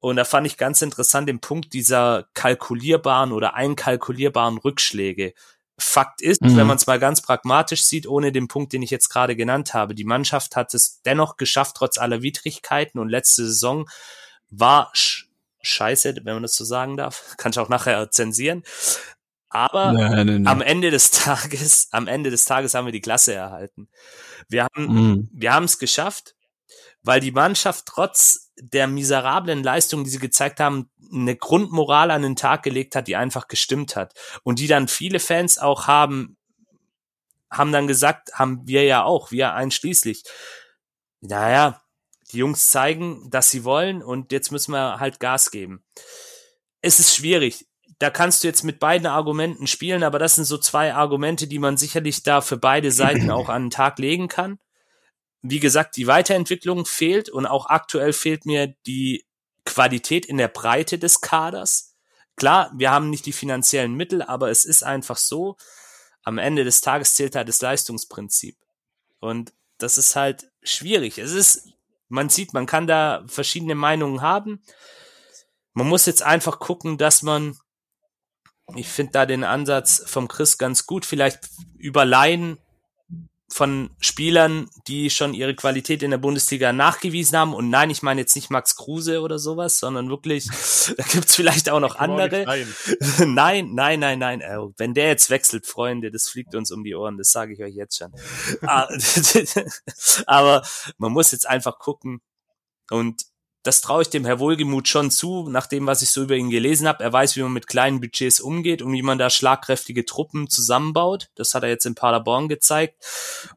Und da fand ich ganz interessant den Punkt dieser kalkulierbaren oder einkalkulierbaren Rückschläge. Fakt ist, mhm. wenn man es mal ganz pragmatisch sieht, ohne den Punkt, den ich jetzt gerade genannt habe, die Mannschaft hat es dennoch geschafft, trotz aller Widrigkeiten und letzte Saison war sch scheiße, wenn man das so sagen darf, kann ich auch nachher zensieren. Aber nein, nein, nein. am Ende des Tages, am Ende des Tages haben wir die Klasse erhalten. Wir haben, mhm. wir haben es geschafft, weil die Mannschaft trotz der miserablen Leistung, die sie gezeigt haben, eine Grundmoral an den Tag gelegt hat, die einfach gestimmt hat. Und die dann viele Fans auch haben, haben dann gesagt, haben wir ja auch, wir einschließlich. Naja, die Jungs zeigen, dass sie wollen und jetzt müssen wir halt Gas geben. Es ist schwierig. Da kannst du jetzt mit beiden Argumenten spielen, aber das sind so zwei Argumente, die man sicherlich da für beide Seiten auch an den Tag legen kann wie gesagt, die Weiterentwicklung fehlt und auch aktuell fehlt mir die Qualität in der Breite des Kaders. Klar, wir haben nicht die finanziellen Mittel, aber es ist einfach so, am Ende des Tages zählt halt das Leistungsprinzip. Und das ist halt schwierig. Es ist, man sieht, man kann da verschiedene Meinungen haben. Man muss jetzt einfach gucken, dass man, ich finde da den Ansatz vom Chris ganz gut, vielleicht über Laien von Spielern, die schon ihre Qualität in der Bundesliga nachgewiesen haben. Und nein, ich meine jetzt nicht Max Kruse oder sowas, sondern wirklich, da gibt's vielleicht auch noch andere. nein, nein, nein, nein. Äh, wenn der jetzt wechselt, Freunde, das fliegt uns um die Ohren, das sage ich euch jetzt schon. Ah, aber man muss jetzt einfach gucken. Und das traue ich dem Herr Wohlgemuth schon zu, nach dem, was ich so über ihn gelesen habe. Er weiß, wie man mit kleinen Budgets umgeht und wie man da schlagkräftige Truppen zusammenbaut. Das hat er jetzt in Paderborn gezeigt.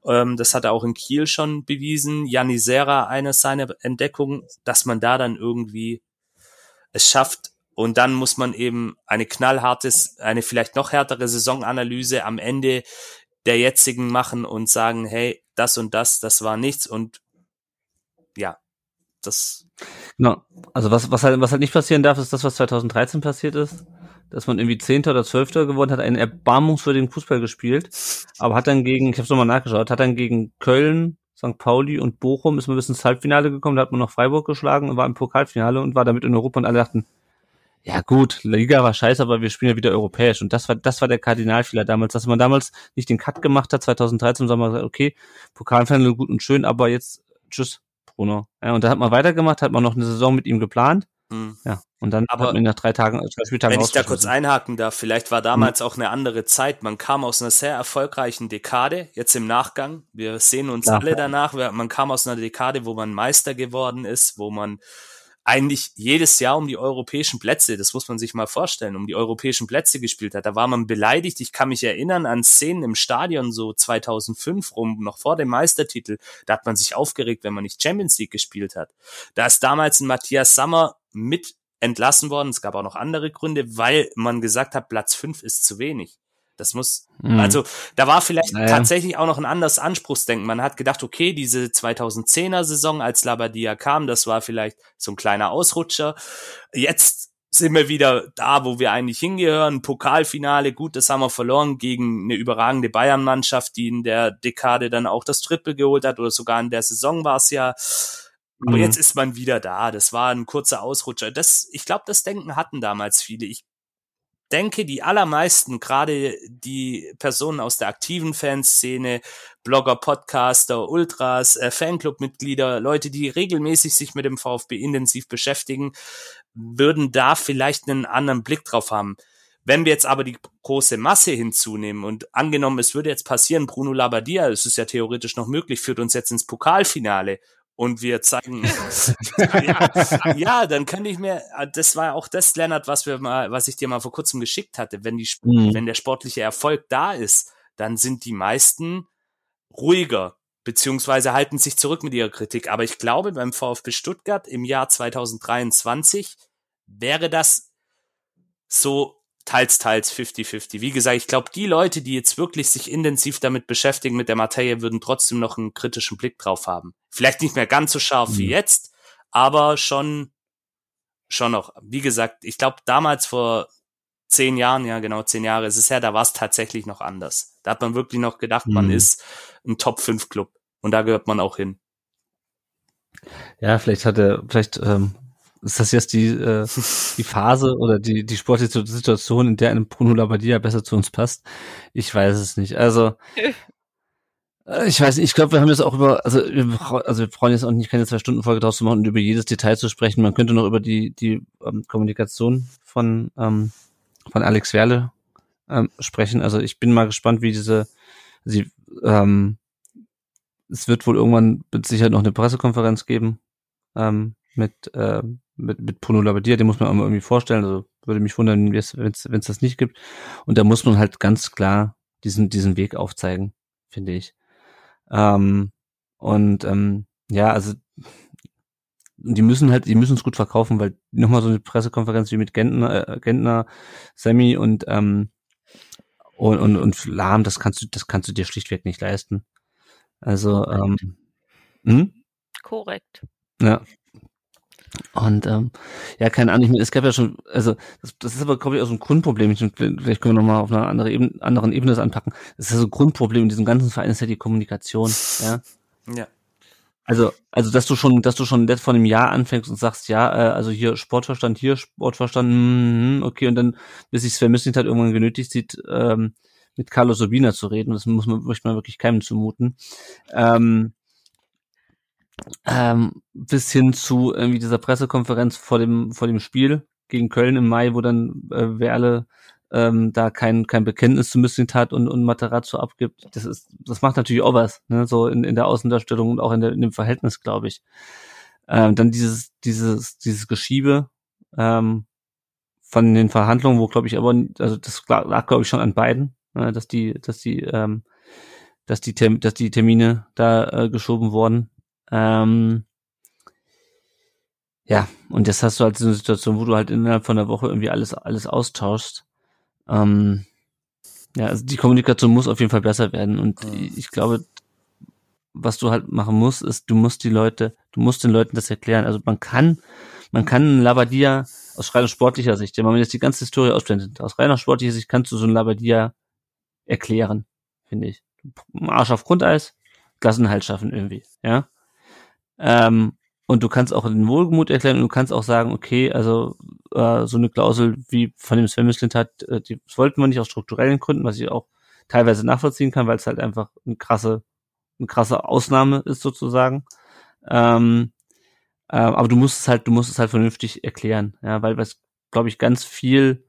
Ähm, das hat er auch in Kiel schon bewiesen. Janni Serra, eine seiner Entdeckungen, dass man da dann irgendwie es schafft. Und dann muss man eben eine knallhartes, eine vielleicht noch härtere Saisonanalyse am Ende der jetzigen machen und sagen, hey, das und das, das war nichts und ja, das. Genau. Also was, was halt, was halt nicht passieren darf, ist das, was 2013 passiert ist. Dass man irgendwie Zehnter oder Zwölfter geworden hat, einen erbarmungswürdigen Fußball gespielt, aber hat dann gegen, ich habe nochmal nachgeschaut, hat dann gegen Köln, St. Pauli und Bochum ist man bis ins Halbfinale gekommen, da hat man noch Freiburg geschlagen und war im Pokalfinale und war damit in Europa und alle dachten, ja gut, Liga war scheiße, aber wir spielen ja wieder europäisch. Und das war, das war der Kardinalfehler damals, dass man damals nicht den Cut gemacht hat, 2013, sondern man gesagt, okay, Pokalfinale gut und schön, aber jetzt, tschüss, Bruno. Ja, und da hat man weitergemacht, hat man noch eine Saison mit ihm geplant. Hm. Ja, und dann aber hat man ihn nach drei Tagen, zwei Spieltagen Wenn ich da kurz einhaken darf, vielleicht war damals hm. auch eine andere Zeit. Man kam aus einer sehr erfolgreichen Dekade, jetzt im Nachgang. Wir sehen uns ja. alle danach. Man kam aus einer Dekade, wo man Meister geworden ist, wo man eigentlich jedes Jahr um die europäischen Plätze, das muss man sich mal vorstellen, um die europäischen Plätze gespielt hat. Da war man beleidigt. Ich kann mich erinnern an Szenen im Stadion so 2005 rum, noch vor dem Meistertitel. Da hat man sich aufgeregt, wenn man nicht Champions League gespielt hat. Da ist damals ein Matthias Sammer mit entlassen worden. Es gab auch noch andere Gründe, weil man gesagt hat, Platz fünf ist zu wenig. Das muss, mhm. also da war vielleicht naja. tatsächlich auch noch ein anderes Anspruchsdenken. Man hat gedacht, okay, diese 2010er Saison, als Labadia kam, das war vielleicht so ein kleiner Ausrutscher. Jetzt sind wir wieder da, wo wir eigentlich hingehören. Pokalfinale, gut, das haben wir verloren gegen eine überragende Bayern-Mannschaft, die in der Dekade dann auch das Triple geholt hat oder sogar in der Saison war es ja. Aber mhm. jetzt ist man wieder da. Das war ein kurzer Ausrutscher. Das, ich glaube, das Denken hatten damals viele. Ich denke, die allermeisten, gerade die Personen aus der aktiven Fanszene, Blogger, Podcaster, Ultras, äh, Fanclub-Mitglieder, Leute, die regelmäßig sich mit dem VfB intensiv beschäftigen, würden da vielleicht einen anderen Blick drauf haben. Wenn wir jetzt aber die große Masse hinzunehmen und angenommen, es würde jetzt passieren, Bruno Labbadia, es ist ja theoretisch noch möglich, führt uns jetzt ins Pokalfinale und wir zeigen, ja, ja, dann könnte ich mir, das war auch das, Lennart, was wir mal, was ich dir mal vor kurzem geschickt hatte, wenn die, mhm. wenn der sportliche Erfolg da ist, dann sind die meisten ruhiger, beziehungsweise halten sich zurück mit ihrer Kritik. Aber ich glaube, beim VfB Stuttgart im Jahr 2023 wäre das so teils, teils 50-50. Wie gesagt, ich glaube, die Leute, die jetzt wirklich sich intensiv damit beschäftigen mit der Materie, würden trotzdem noch einen kritischen Blick drauf haben. Vielleicht nicht mehr ganz so scharf mhm. wie jetzt, aber schon, schon noch. Wie gesagt, ich glaube, damals vor zehn Jahren, ja genau, zehn Jahre ist es her, da war es tatsächlich noch anders. Da hat man wirklich noch gedacht, mhm. man ist ein Top-5-Club und da gehört man auch hin. Ja, vielleicht hat er, vielleicht ähm, ist das jetzt die, äh, die Phase oder die, die sportliche Situation, in der ein Bruno Labbadia besser zu uns passt? Ich weiß es nicht. Also, äh, ich weiß nicht, ich glaube, wir haben jetzt auch über, also wir, also wir brauchen jetzt auch nicht keine zwei Stunden Folge draus zu machen und über jedes Detail zu sprechen. Man könnte noch über die, die ähm, Kommunikation von, ähm, von Alex Werle ähm, sprechen. Also ich bin mal gespannt, wie diese, sie, ähm, es wird wohl irgendwann mit Sicherheit noch eine Pressekonferenz geben ähm, mit, äh, mit, mit Bruno Labbadia, den muss man auch mal irgendwie vorstellen. Also würde mich wundern, wenn es das nicht gibt. Und da muss man halt ganz klar diesen, diesen Weg aufzeigen, finde ich. Ähm, und ähm, ja, also die müssen halt, die müssen es gut verkaufen, weil nochmal so eine Pressekonferenz wie mit Gentner, äh, Gentner, Sammy und ähm, und, und, und Lahm, das kannst du, das kannst du dir schlichtweg nicht leisten. Also, ähm, hm? Korrekt. Ja, und ähm, ja, keine Ahnung, ich meine, es gab ja schon, also das, das ist aber, glaube ich, auch so ein Grundproblem. Ich, vielleicht können wir nochmal auf einer andere Ebene, anderen Ebene das anpacken. Das ist ja so ein Grundproblem in diesem ganzen Verein ist ja die Kommunikation. Ja. Ja. Also, also dass du schon, dass du schon vor einem Jahr anfängst und sagst, ja, äh, also hier Sportverstand, hier Sportverstand, mm, okay, und dann, bis sich Sven Misling halt irgendwann genötigt sieht, ähm, mit Carlos Urbina zu reden. Das muss man, möchte man wirklich keinem zumuten. Ähm, ähm, bis hin zu irgendwie dieser Pressekonferenz vor dem, vor dem Spiel gegen Köln im Mai, wo dann äh, Werle ähm, da kein, kein Bekenntnis zu Missing hat und, und Materazzo abgibt. Das ist, das macht natürlich auch was, ne? so in, in der Außendarstellung und auch in, der, in dem Verhältnis, glaube ich. Ähm, dann dieses, dieses, dieses Geschiebe ähm, von den Verhandlungen, wo glaube ich aber, also das lag glaube ich schon an beiden, äh, dass die, dass die, ähm, dass die, dass die Termine da äh, geschoben wurden. Ähm, ja, und jetzt hast du halt so eine Situation, wo du halt innerhalb von einer Woche irgendwie alles, alles austauschst. Ähm, ja, also die Kommunikation muss auf jeden Fall besser werden. Und mhm. ich glaube, was du halt machen musst, ist, du musst die Leute, du musst den Leuten das erklären. Also man kann, man kann Labadia aus reiner sportlicher Sicht, wenn man jetzt die ganze Historie ausblendet, aus reiner sportlicher Sicht kannst du so ein Labadia erklären, finde ich. Arsch auf Grundeis, Klassenhalt schaffen irgendwie, ja. Ähm, und du kannst auch den Wohlgemut erklären und du kannst auch sagen, okay, also äh, so eine Klausel wie von dem Sven Mislint hat, äh, die wollten wir nicht aus strukturellen Gründen, was ich auch teilweise nachvollziehen kann, weil es halt einfach eine krasse, eine krasse Ausnahme ist sozusagen. Ähm, äh, aber du musst es halt, du musst es halt vernünftig erklären, ja, weil was, glaube ich, ganz viel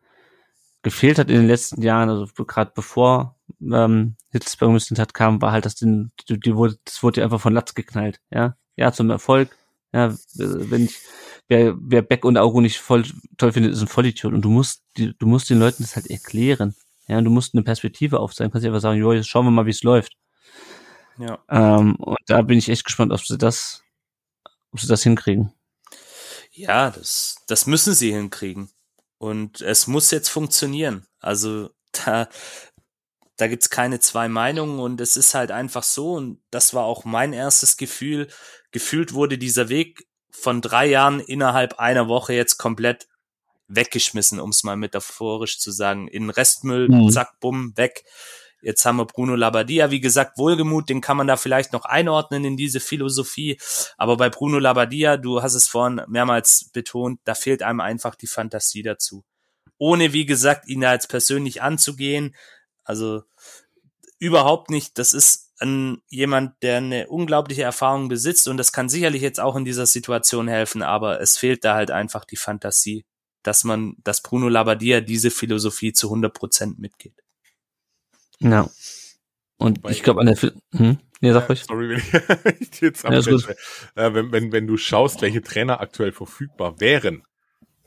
gefehlt hat in den letzten Jahren, also gerade bevor ähm, Hitzelsberg Mislint hat kam, war halt, dass den, die, die wurde, das wurde ja einfach von Latz geknallt, ja, ja, zum Erfolg, ja, wenn ich, wer, wer Beck und Augo nicht voll toll findet, ist ein Vollidiot. Und du musst, die, du musst den Leuten das halt erklären. Ja, und du musst eine Perspektive aufzeigen. Du kannst einfach sagen, jo, jetzt schauen wir mal, wie es läuft. Ja. Ähm, und da bin ich echt gespannt, ob sie das, ob sie das hinkriegen. Ja, das, das müssen sie hinkriegen. Und es muss jetzt funktionieren. Also da, da gibt's keine zwei Meinungen und es ist halt einfach so, und das war auch mein erstes Gefühl, gefühlt wurde dieser Weg von drei Jahren innerhalb einer Woche jetzt komplett weggeschmissen, um es mal metaphorisch zu sagen. In Restmüll, mhm. zack, bumm, weg. Jetzt haben wir Bruno Labbadia, wie gesagt, Wohlgemut, den kann man da vielleicht noch einordnen in diese Philosophie. Aber bei Bruno Labbadia, du hast es vorhin mehrmals betont, da fehlt einem einfach die Fantasie dazu. Ohne, wie gesagt, ihn da jetzt persönlich anzugehen, also überhaupt nicht. Das ist ein, jemand, der eine unglaubliche Erfahrung besitzt und das kann sicherlich jetzt auch in dieser Situation helfen, aber es fehlt da halt einfach die Fantasie, dass man, dass Bruno Labbadia diese Philosophie zu 100 Prozent mitgeht. Ja. Und Wobei, ich glaube an der, hm? Nee, sag ruhig. Sorry, wenn ich, ich jetzt ja, äh, wenn, wenn, wenn du schaust, welche Trainer aktuell verfügbar wären,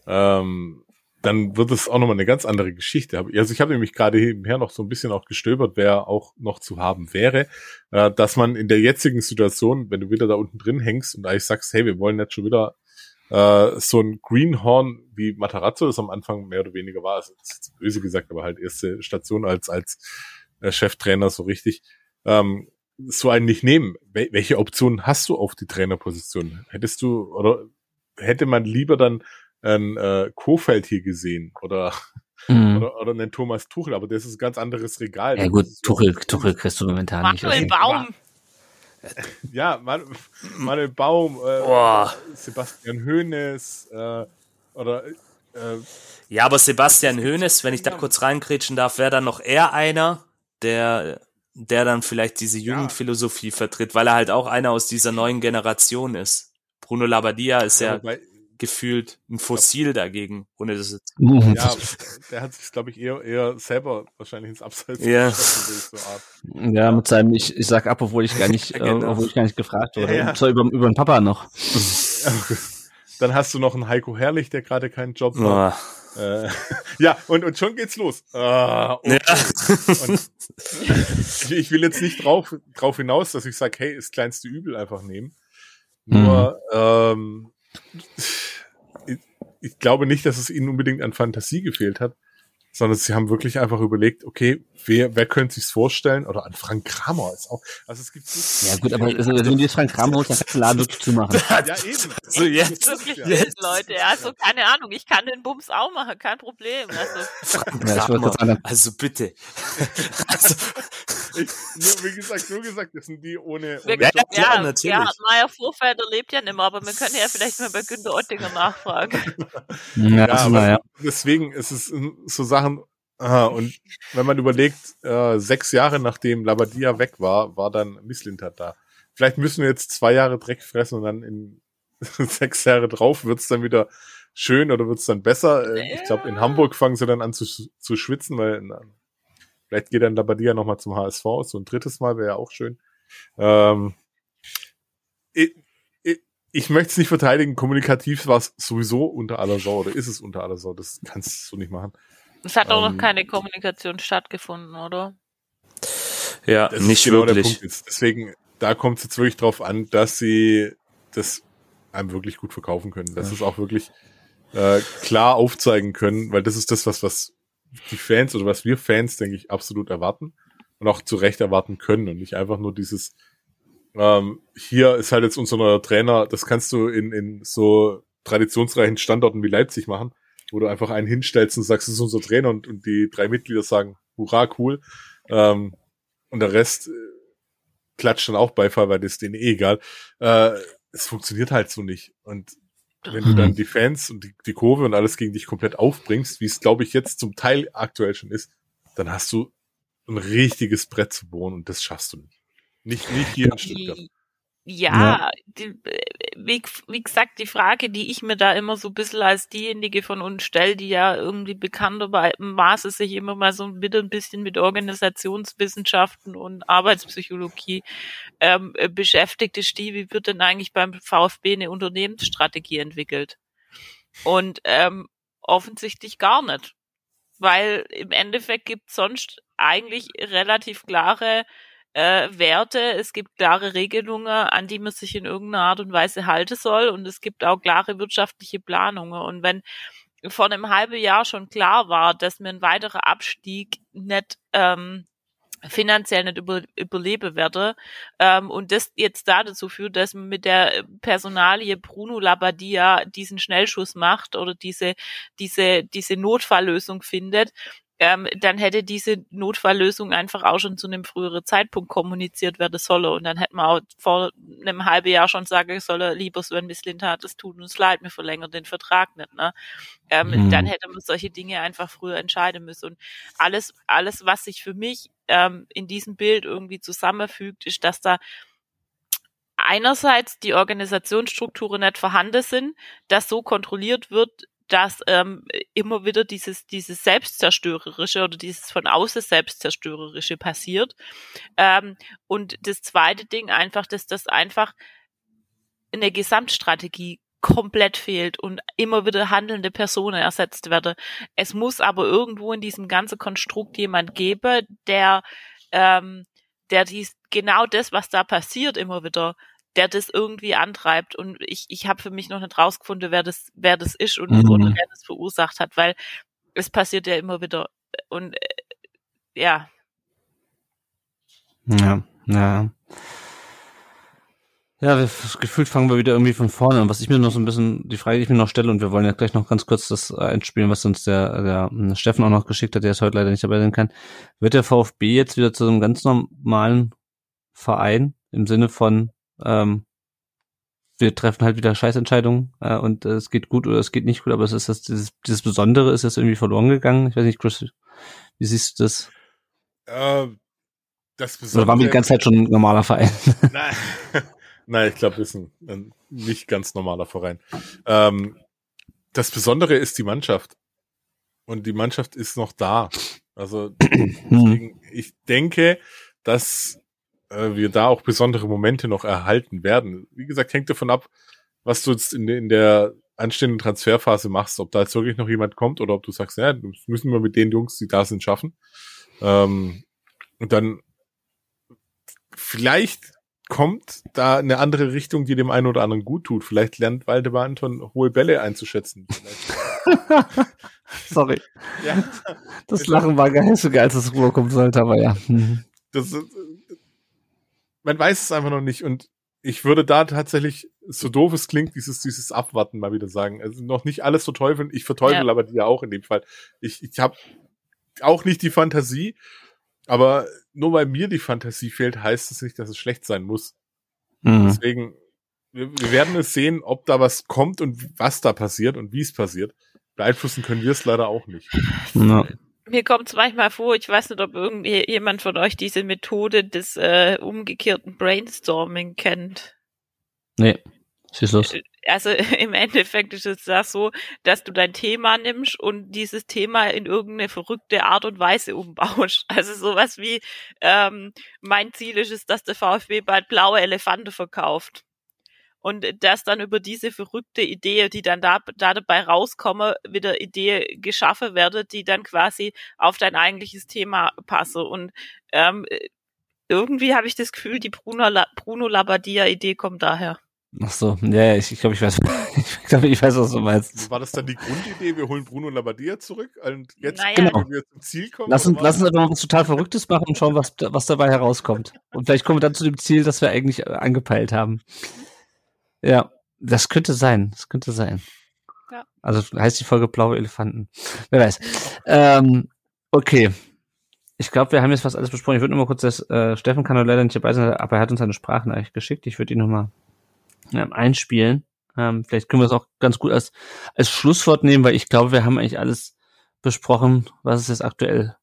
ähm, dann wird es auch nochmal eine ganz andere Geschichte. Also ich habe nämlich gerade nebenher noch so ein bisschen auch gestöbert, wer auch noch zu haben wäre, äh, dass man in der jetzigen Situation, wenn du wieder da unten drin hängst und eigentlich sagst, hey, wir wollen jetzt schon wieder äh, so ein Greenhorn wie Matarazzo das am Anfang mehr oder weniger war, also böse gesagt, aber halt erste Station als als äh, Cheftrainer so richtig, ähm, so einen nicht nehmen. welche Optionen hast du auf die Trainerposition? Hättest du oder hätte man lieber dann ein äh, Kofeld hier gesehen oder, mhm. oder, oder einen Thomas Tuchel, aber das ist ein ganz anderes Regal. Ja gut, Tuchel, Tuchel kriegst du momentan Manuel nicht. Manuel Baum. Ja, Man Manuel Baum, äh, Sebastian Hoeneß äh, oder äh, ja, aber Sebastian Hoeneß, wenn ich da kurz reinkrätschen darf, wäre dann noch eher einer, der der dann vielleicht diese Jugendphilosophie ja. vertritt, weil er halt auch einer aus dieser neuen Generation ist. Bruno Labbadia ist ja, ja gefühlt ein Fossil dagegen, ohne das jetzt. Mhm. Ja, der hat sich, glaube ich, eher, eher selber wahrscheinlich ins Abseits ja. so ja, mit seinem, ich, ich sag ab, obwohl ich gar nicht, ja, genau. äh, obwohl ich gar nicht gefragt wurde. Ja, ja. So über, über den Papa noch. Dann hast du noch einen Heiko Herrlich, der gerade keinen Job oh. hat. Äh, ja, und, und schon geht's los. Ah, okay. ja. ich, ich, will jetzt nicht drauf, drauf hinaus, dass ich sage, hey, das kleinste Übel einfach nehmen. Nur, mhm. ähm, ich glaube nicht, dass es ihnen unbedingt an Fantasie gefehlt hat, sondern sie haben wirklich einfach überlegt, okay, wer, wer könnte sich's vorstellen? Oder an Frank Kramer ist auch. Also es gibt so Ja gut, aber also, wenn du jetzt Frank Kramer holst, dann kannst du Laden wirklich zumachen. ja, eben. So jetzt. Wirklich ja. jetzt. Leute, also keine Ahnung, ich kann den Bums auch machen, kein Problem. Also, Frank Kramer, also bitte. also, ich, nur, wie gesagt, nur gesagt, das sind die ohne, ohne ja, ja, ja, natürlich. Ja, Meier Vorfelder lebt ja nicht mehr, aber wir können ja vielleicht mal bei Günter Oettinger nachfragen. ja, aber ja. deswegen ist es so Sachen, Aha, und wenn man überlegt, äh, sechs Jahre nachdem Labadia weg war, war dann Misslintat da. Vielleicht müssen wir jetzt zwei Jahre Dreck fressen und dann in sechs Jahre drauf wird's dann wieder schön oder wird's dann besser. Äh, Ich glaube, in Hamburg fangen sie dann an zu, zu schwitzen, weil na, vielleicht geht dann Labadia nochmal zum HSV. So ein drittes Mal wäre ja auch schön. Ähm, ich, ich, ich möchte es nicht verteidigen. Kommunikativ war es sowieso unter aller Sau oder ist es unter aller Sau. Das kannst du nicht machen. Es hat auch Ähm, noch keine Kommunikation stattgefunden, oder? Ja, Das nicht ist genau der wirklich. Punkt jetzt. Deswegen, da kommt es jetzt wirklich drauf an, dass sie das einem wirklich gut verkaufen können. Dass sie es auch wirklich äh, klar aufzeigen können, weil das ist das, was, was die Fans oder was wir Fans, denke ich, absolut erwarten und auch zu Recht erwarten können und nicht einfach nur dieses, ähm, hier ist halt jetzt unser neuer Trainer, das kannst du in, in so traditionsreichen Standorten wie Leipzig machen, wo du einfach einen hinstellst und sagst, das ist unser Trainer und, und die drei Mitglieder sagen, hurra, cool. Ähm, und der Rest äh, klatscht dann auch Beifall, weil das denen eh egal. Äh, es funktioniert halt so nicht. Und wenn du dann die Fans und die, die Kurve und alles gegen dich komplett aufbringst, wie es glaube ich jetzt zum Teil aktuell schon ist, dann hast du ein richtiges Brett zu bohren und das schaffst du nicht. Nicht, nicht hier in Stuttgart. Ja, Die, wie, wie gesagt, die Frage, die ich mir da immer so ein bisschen als diejenige von uns stelle, die ja irgendwie bekanntermaßen sich immer mal so wieder ein bisschen mit Organisationswissenschaften und Arbeitspsychologie ähm, äh, beschäftigt, ist die, wie wird denn eigentlich beim VfB eine Unternehmensstrategie entwickelt? Und ähm, offensichtlich gar nicht. Weil im Endeffekt gibt sonst eigentlich relativ klare äh, Werte, es gibt klare Regelungen, an die man sich in irgendeiner Art und Weise halten soll und es gibt auch klare wirtschaftliche Planungen. Und wenn vor einem halben Jahr schon klar war, dass mir ein weiterer Abstieg nicht ähm, finanziell nicht über, überleben werde ähm, und das jetzt da dazu führt, dass man mit der Personalie Bruno Labbadia diesen Schnellschuss macht oder diese diese diese Notfalllösung findet, ähm, dann hätte diese Notfalllösung einfach auch schon zu einem früheren Zeitpunkt kommuniziert werden sollen. Und dann hätte man auch vor einem halben Jahr schon sagen sollen, lieber Sven Mislintat, es tut uns leid, wir verlängern den Vertrag nicht. Ne? Ähm, Mhm. Dann hätte man solche Dinge einfach früher entscheiden müssen. Und alles, alles, was sich für mich ähm, in diesem Bild irgendwie zusammenfügt, ist, dass da einerseits die Organisationsstrukturen nicht vorhanden sind, dass so kontrolliert wird, dass ähm, immer wieder dieses dieses selbstzerstörerische oder dieses von außen selbstzerstörerische passiert. Ähm, und das zweite Ding einfach, dass das einfach eine Gesamtstrategie komplett fehlt und immer wieder handelnde Personen ersetzt werden. Es muss aber irgendwo in diesem ganzen Konstrukt jemand geben, der ähm, der dies genau das, was da passiert, immer wieder der das irgendwie antreibt und ich ich habe für mich noch nicht rausgefunden, wer das wer das ist und Mhm. oder wer das verursacht hat, weil es passiert ja immer wieder und äh, ja Ja, ja. Ja, wir, gefühlt fangen wir wieder irgendwie von vorne an. Was ich mir noch so ein bisschen, die Frage, die ich mir noch stelle, und wir wollen ja gleich noch ganz kurz das einspielen, was uns der, der ähm, Steffen auch noch geschickt hat, der es heute leider nicht dabei sein kann. Wird der VfB jetzt wieder zu einem ganz normalen Verein im Sinne von, ähm, wir treffen halt wieder Scheißentscheidungen äh, und äh, es geht gut oder es geht nicht gut, aber es ist das, dieses, dieses Besondere ist jetzt irgendwie verloren gegangen. Ich weiß nicht, Chris, wie siehst du das? Äh, das Oder waren wir die ganze Zeit schon ein normaler Verein? Nein, Nein ich glaube, wir sind ein nicht ganz normaler Verein. Ähm, das Besondere ist die Mannschaft. Und die Mannschaft ist noch da. Also Hm. deswegen, ich denke, dass äh, wir da auch besondere Momente noch erhalten werden. Wie gesagt, hängt davon ab, was du jetzt in, in der anstehenden Transferphase machst, ob da jetzt wirklich noch jemand kommt oder ob du sagst, ja, das müssen wir mit den Jungs, die da sind, schaffen. Ähm, und dann vielleicht kommt da eine andere Richtung, die dem einen oder anderen gut tut. Vielleicht lernt Waldemar Anton hohe Bälle einzuschätzen. Sorry. ja, Das Lachen war gar nicht so geil, als es rüberkommen sollte, aber ja. Das, ist- man weiß es einfach noch nicht und ich würde da tatsächlich, so doof es klingt, dieses, dieses Abwarten mal wieder sagen. Also noch nicht alles verteufeln. Ich verteufel Ja. aber die ja auch in dem Fall. Ich, ich habe auch nicht die Fantasie, aber nur weil mir die Fantasie fehlt, heißt es nicht, dass es schlecht sein muss. Mhm. Deswegen, wir, wir werden es sehen, ob da was kommt und was da passiert und wie es passiert. Beeinflussen können wir es leider auch nicht. Ja. Mir kommt es manchmal vor, ich weiß nicht, ob irgendjemand von euch diese Methode des äh, umgekehrten Brainstorming kennt. Nee, schieß los. Äh, also im Endeffekt ist es das so, dass du dein Thema nimmst und dieses Thema in irgendeine verrückte Art und Weise umbaust. Also sowas wie, ähm, mein Ziel ist es, dass der VfB bald blaue Elefanten verkauft und dass dann über diese verrückte Idee, die dann da, da dabei rauskommen, wieder Idee geschaffen werde, die dann quasi auf dein eigentliches Thema passe. Und ähm, irgendwie habe ich das Gefühl, die Bruno, La Bruno Labbadia-Idee kommt daher. Ach so, ja, ich, ich glaube, ich weiß, ich glaube, ich weiß, was du meinst. War das dann die Grundidee, wir holen Bruno Labbadia zurück und jetzt Naja. Genau. wir zum Ziel kommen? Lass uns, lass uns aber mal was total Verrücktes machen und schauen, was, was dabei herauskommt. Und vielleicht kommen wir dann zu dem Ziel, das wir eigentlich äh, angepeilt haben. Ja, das könnte sein. Das könnte sein. Ja. Also heißt die Folge Blaue Elefanten. Wer weiß. Ähm, okay. Ich glaube, wir haben jetzt fast alles besprochen. Ich würde nur mal kurz das, äh, Steffen kann leider nicht dabei sein, aber er hat uns eine Sprachnachricht geschickt. Ich würde ihn nochmal ähm, einspielen. Ähm, vielleicht können wir es auch ganz gut als, als Schlusswort nehmen, weil ich glaube, wir haben eigentlich alles besprochen, was es jetzt aktuell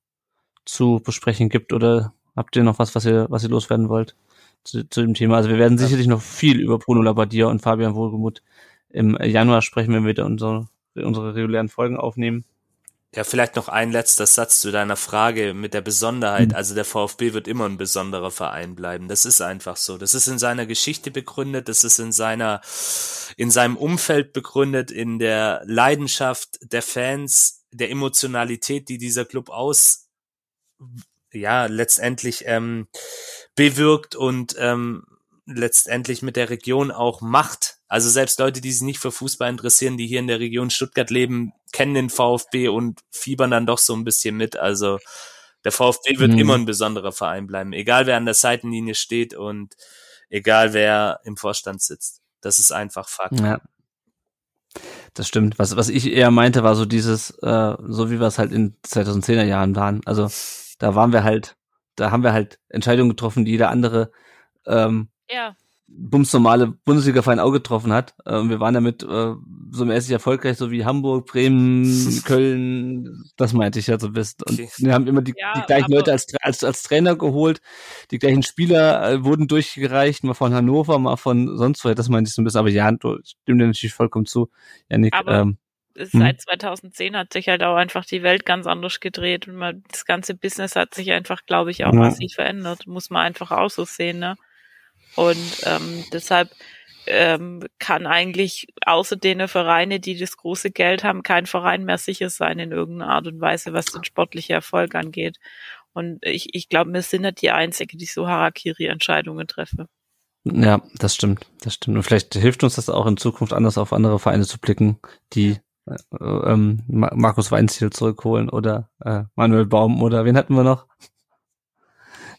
zu besprechen gibt. Oder habt ihr noch was, was ihr, was ihr loswerden wollt zu, zu dem Thema? Also wir werden sicherlich noch viel über Bruno Labbadia und Fabian Wohlgemuth im Januar sprechen, wenn wir wieder unsere, unsere regulären Folgen aufnehmen. Ja, vielleicht noch ein letzter Satz zu deiner Frage mit der Besonderheit. Mhm. Also der VfB wird immer ein besonderer Verein bleiben. Das ist einfach so. Das ist in seiner Geschichte begründet. Das ist in seiner, in seinem Umfeld begründet, in der Leidenschaft der Fans, der Emotionalität, die dieser Club aus, ja, letztendlich, ähm, bewirkt und, ähm, letztendlich mit der Region auch macht. Also selbst Leute, die sich nicht für Fußball interessieren, die hier in der Region Stuttgart leben, kennen den VfB und fiebern dann doch so ein bisschen mit. Also der VfB wird Mhm. immer ein besonderer Verein bleiben, egal wer an der Seitenlinie steht und egal wer im Vorstand sitzt. Das ist einfach Fakt. Ja. Das stimmt. Was, was ich eher meinte, war so dieses, äh, so wie wir es halt in 2010er Jahren waren. Also da waren wir halt, da haben wir halt Entscheidungen getroffen, die jeder andere ähm, Ja, bumsnormale Bundesliga-Verein auch getroffen hat. Ähm, wir waren damit äh, so mäßig erfolgreich, so wie Hamburg, Bremen, Köln, das meinte ich ja so bist. Und Okay. wir haben immer die, Ja, die gleichen Leute als, als, als Trainer geholt, die gleichen Spieler äh, wurden durchgereicht, mal von Hannover, mal von sonst wo, das meinte ich so ein bisschen. Aber ja, du stimmt dir natürlich vollkommen zu, Janik. Aber- ähm, seit 2010 hat sich halt auch einfach die Welt ganz anders gedreht und man, das ganze Business hat sich einfach, glaube ich, auch Ja. massiv verändert. Muss man einfach auch so sehen, ne? Und ähm, deshalb ähm, kann eigentlich außer den Vereine, die das große Geld haben, kein Verein mehr sicher sein in irgendeiner Art und Weise, was den sportlichen Erfolg angeht. Und ich, ich glaube, wir sind nicht die Einzige, die so Harakiri-Entscheidungen treffen. Ja, das stimmt, das stimmt. Und vielleicht hilft uns das auch in Zukunft anders auf andere Vereine zu blicken, die ähm, Ma- Markus Weinziel zurückholen oder äh, Manuel Baum oder wen hatten wir noch?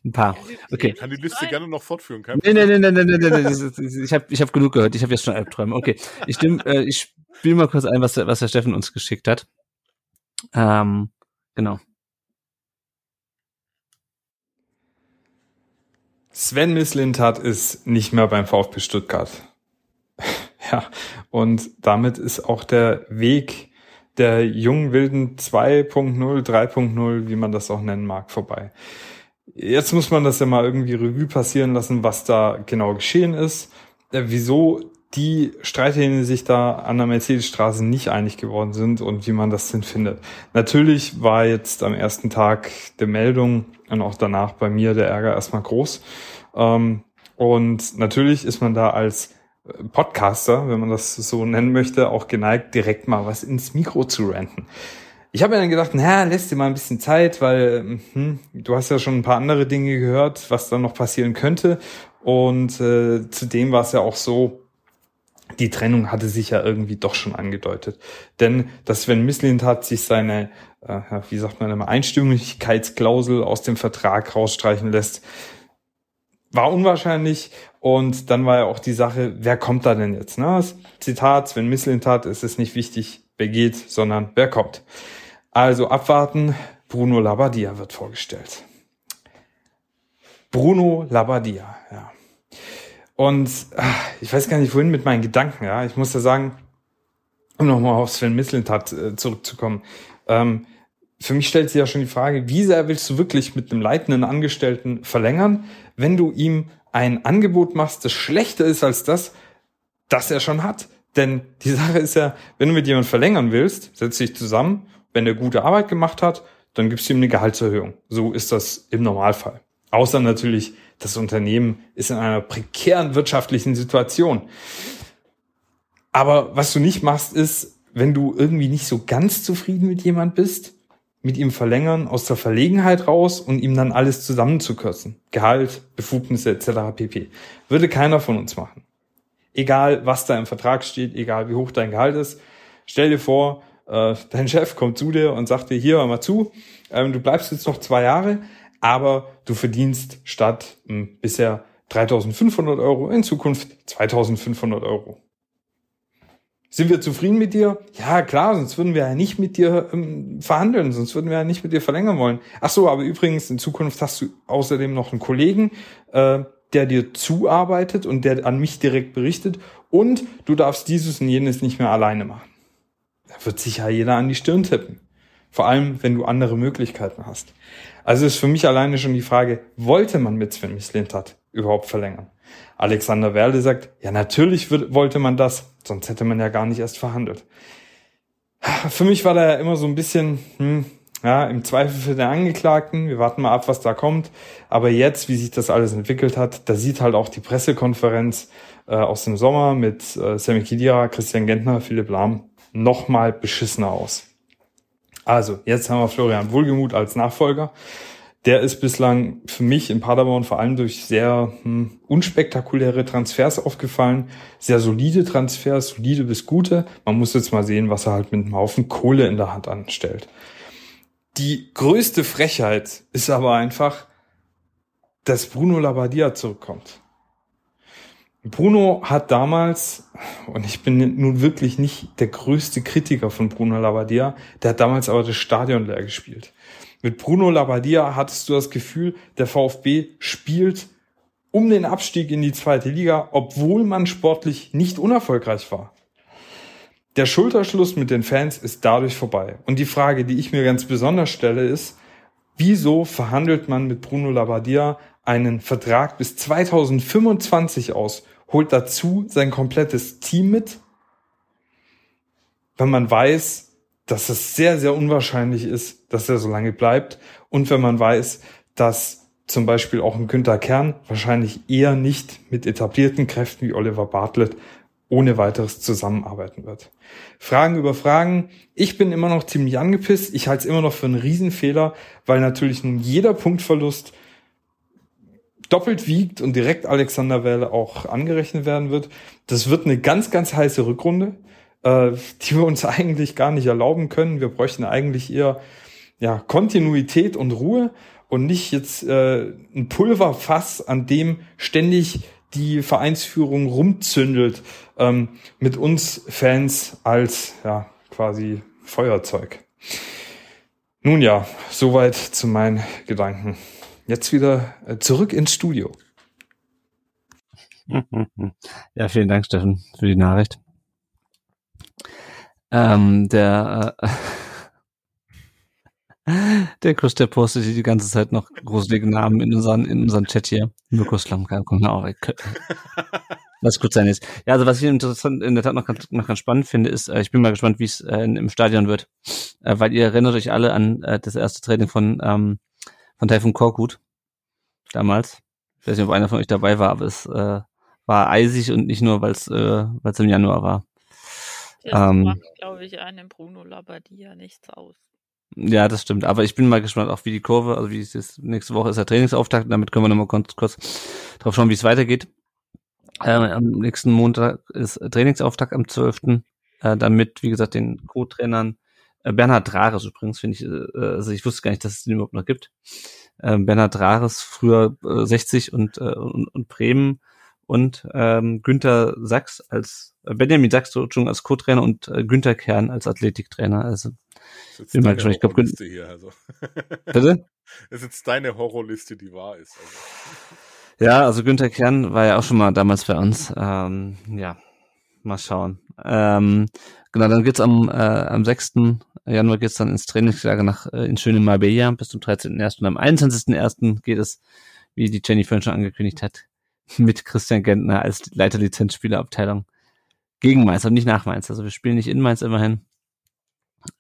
Ein paar. Okay. Ich kann die Liste gerne noch fortführen. Kein Nee, nee, nee, nee, nee, nee, nee, Ich habe ich hab genug gehört. Ich habe jetzt schon Albträume. Okay. Ich, nehm, äh, ich spiele mal kurz ein, was der, was der Steffen uns geschickt hat. Ähm, genau. Sven Mislintat ist nicht mehr beim VfB Stuttgart. Ja, und damit ist auch der Weg der jungen Wilden 2.0, 3.0, wie man das auch nennen mag, vorbei. Jetzt muss man das ja mal irgendwie Revue passieren lassen, was da genau geschehen ist, äh, wieso die Streithähne sich da an der Mercedesstraße nicht einig geworden sind und wie man das denn findet. Natürlich war jetzt am ersten Tag der Meldung und auch danach bei mir der Ärger erstmal groß. Ähm, und natürlich ist man da als Podcaster, wenn man das so nennen möchte, auch geneigt, direkt mal was ins Mikro zu ranten. Ich habe mir dann gedacht, naja, lässt dir mal ein bisschen Zeit, weil hm, du hast ja schon ein paar andere Dinge gehört, was dann noch passieren könnte. Und äh, zudem war es ja auch so, die Trennung hatte sich ja irgendwie doch schon angedeutet. Denn dass Sven Mislintat sich seine, äh, wie sagt man immer, Einstimmigkeitsklausel aus dem Vertrag rausstreichen lässt, war unwahrscheinlich. Und dann war ja auch die Sache, wer kommt da denn jetzt? Ne? Zitat, Sven Mislintat, es ist nicht wichtig, wer geht, sondern wer kommt. Also abwarten, Bruno Labbadia wird vorgestellt. Bruno Labbadia, ja. Und ach, ich weiß gar nicht, wohin mit meinen Gedanken, ja. Ich muss ja sagen, um nochmal auf Sven Mislintat äh, zurückzukommen. Ähm, für mich stellt sich ja schon die Frage, wie sehr willst du wirklich mit einem leitenden Angestellten verlängern, wenn du ihm ein Angebot machst, das schlechter ist als das, das er schon hat. Denn die Sache ist ja, wenn du mit jemandem verlängern willst, setz dich zusammen, wenn er gute Arbeit gemacht hat, dann gibst du ihm eine Gehaltserhöhung. So ist das im Normalfall. Außer natürlich, das Unternehmen ist in einer prekären wirtschaftlichen Situation. Aber was du nicht machst, ist, wenn du irgendwie nicht so ganz zufrieden mit jemand bist, mit ihm verlängern aus der Verlegenheit raus und ihm dann alles zusammenzukürzen. Gehalt, Befugnisse etc. pp. Würde keiner von uns machen. Egal, was da im Vertrag steht, egal wie hoch dein Gehalt ist. Stell dir vor, äh, dein Chef kommt zu dir und sagt dir, hier, hör mal zu, ähm, du bleibst jetzt noch zwei Jahre, aber du verdienst statt hm, bisher 3500 Euro in Zukunft 2500 Euro. Sind wir zufrieden mit dir? Ja, klar, sonst würden wir ja nicht mit dir ähm, verhandeln, sonst würden wir ja nicht mit dir verlängern wollen. Ach so, aber übrigens, in Zukunft hast du außerdem noch einen Kollegen, äh, der dir zuarbeitet und der an mich direkt berichtet und du darfst dieses und jenes nicht mehr alleine machen. Da wird sich ja jeder an die Stirn tippen. Vor allem, wenn du andere Möglichkeiten hast. Also ist für mich alleine schon die Frage, wollte man mit Sven Mislintat überhaupt verlängern? Alexander Werle sagt, ja, natürlich wollte man das, sonst hätte man ja gar nicht erst verhandelt. Für mich war da ja immer so ein bisschen, hm, ja, im Zweifel für den Angeklagten. Wir warten mal ab, was da kommt. Aber jetzt, wie sich das alles entwickelt hat, da sieht halt auch die Pressekonferenz äh, aus dem Sommer mit äh, Sammy Kidira, Christian Gentner, Philipp Lahm noch mal beschissener aus. Also, jetzt haben wir Florian Wohlgemuth als Nachfolger der ist bislang für mich in Paderborn vor allem durch sehr hm, unspektakuläre Transfers aufgefallen. Sehr solide Transfers, solide bis gute. Man muss jetzt mal sehen, was er halt mit einem Haufen Kohle in der Hand anstellt. Die größte Frechheit ist aber einfach, dass Bruno Labbadia zurückkommt. Bruno hat damals, und ich bin nun wirklich nicht der größte Kritiker von Bruno Labbadia, der hat damals aber das Stadion leer gespielt. Mit Bruno Labbadia hattest du das Gefühl, der VfB spielt um den Abstieg in die zweite Liga, obwohl man sportlich nicht unerfolgreich war. Der Schulterschluss mit den Fans ist dadurch vorbei. Und die Frage, die ich mir ganz besonders stelle, ist, wieso verhandelt man mit Bruno Labbadia einen Vertrag bis 2025 aus, holt dazu sein komplettes Team mit, wenn man weiß, dass es sehr, sehr unwahrscheinlich ist, dass er so lange bleibt. Und wenn man weiß, dass zum Beispiel auch ein Günther Kern wahrscheinlich eher nicht mit etablierten Kräften wie Oliver Bartlett ohne weiteres zusammenarbeiten wird. Fragen über Fragen. Ich bin immer noch ziemlich angepisst. Ich halte es immer noch für einen Riesenfehler, weil natürlich nun jeder Punktverlust doppelt wiegt und direkt Alexander Wähle auch angerechnet werden wird. Das wird eine ganz, ganz heiße Rückrunde äh, die wir uns eigentlich gar nicht erlauben können. Wir bräuchten eigentlich eher ja, Kontinuität und Ruhe und nicht jetzt äh, ein Pulverfass, an dem ständig die Vereinsführung rumzündelt, ähm, mit uns Fans als ja quasi Feuerzeug. Nun ja, soweit zu meinen Gedanken. Jetzt wieder äh, zurück ins Studio. Ja, vielen Dank, Steffen, für die Nachricht. Ähm, der, äh, der Chris, der postet die ganze Zeit noch gruselige Namen in unseren, in unseren Chat hier. Mirko Slamka, kommt auch weg. Was gut sein ist. Ja, also was ich interessant, in der Tat noch ganz, noch ganz spannend finde, ist, äh, ich bin mal gespannt, wie es äh, im Stadion wird. Äh, weil ihr erinnert euch alle an äh, das erste Training von, ähm, von Taifun Korkut. Damals. Ich weiß nicht, ob einer von euch dabei war, aber es äh, war eisig und nicht nur, weil es äh, weil's im Januar war. Das ähm, macht, glaube ich, einem Bruno Labbadia nichts aus. Ja, das stimmt. Aber ich bin mal gespannt, auch wie die Kurve, also wie es ist. Nächste Woche ist der Trainingsauftakt. Damit können wir nochmal kurz, kurz drauf schauen, wie es weitergeht. Ähm, am nächsten Montag ist Trainingsauftakt am 12. Äh, damit, wie gesagt, den Co-Trainern äh, Bernhard Drares übrigens, finde ich, äh, also ich wusste gar nicht, dass es den überhaupt noch gibt. Äh, Bernhard Drares, früher äh, 60 und, äh, und, und Bremen und ähm, Günther Sachs als äh, Benjamin Sachs schon als Co-Trainer und äh, Günther Kern als Athletiktrainer. Also bin mal gespannt. Ich glaube, hier, also. Bitte? Das ist deine Horrorliste, die wahr ist. Also. Ja, also Günther Kern war ja auch schon mal damals bei uns. Ähm, ja, mal schauen. Ähm, genau, dann geht's am, äh, am 6. Januar geht's dann ins Trainingslager nach äh, in schöne Marbella bis zum 13.01. und am 21.01. geht es, wie die Jenny vorhin schon angekündigt hat, mit Christian Gentner als Leiter Lizenzspielerabteilung gegen Mainz, aber nicht nach Mainz. Also wir spielen nicht in Mainz immerhin.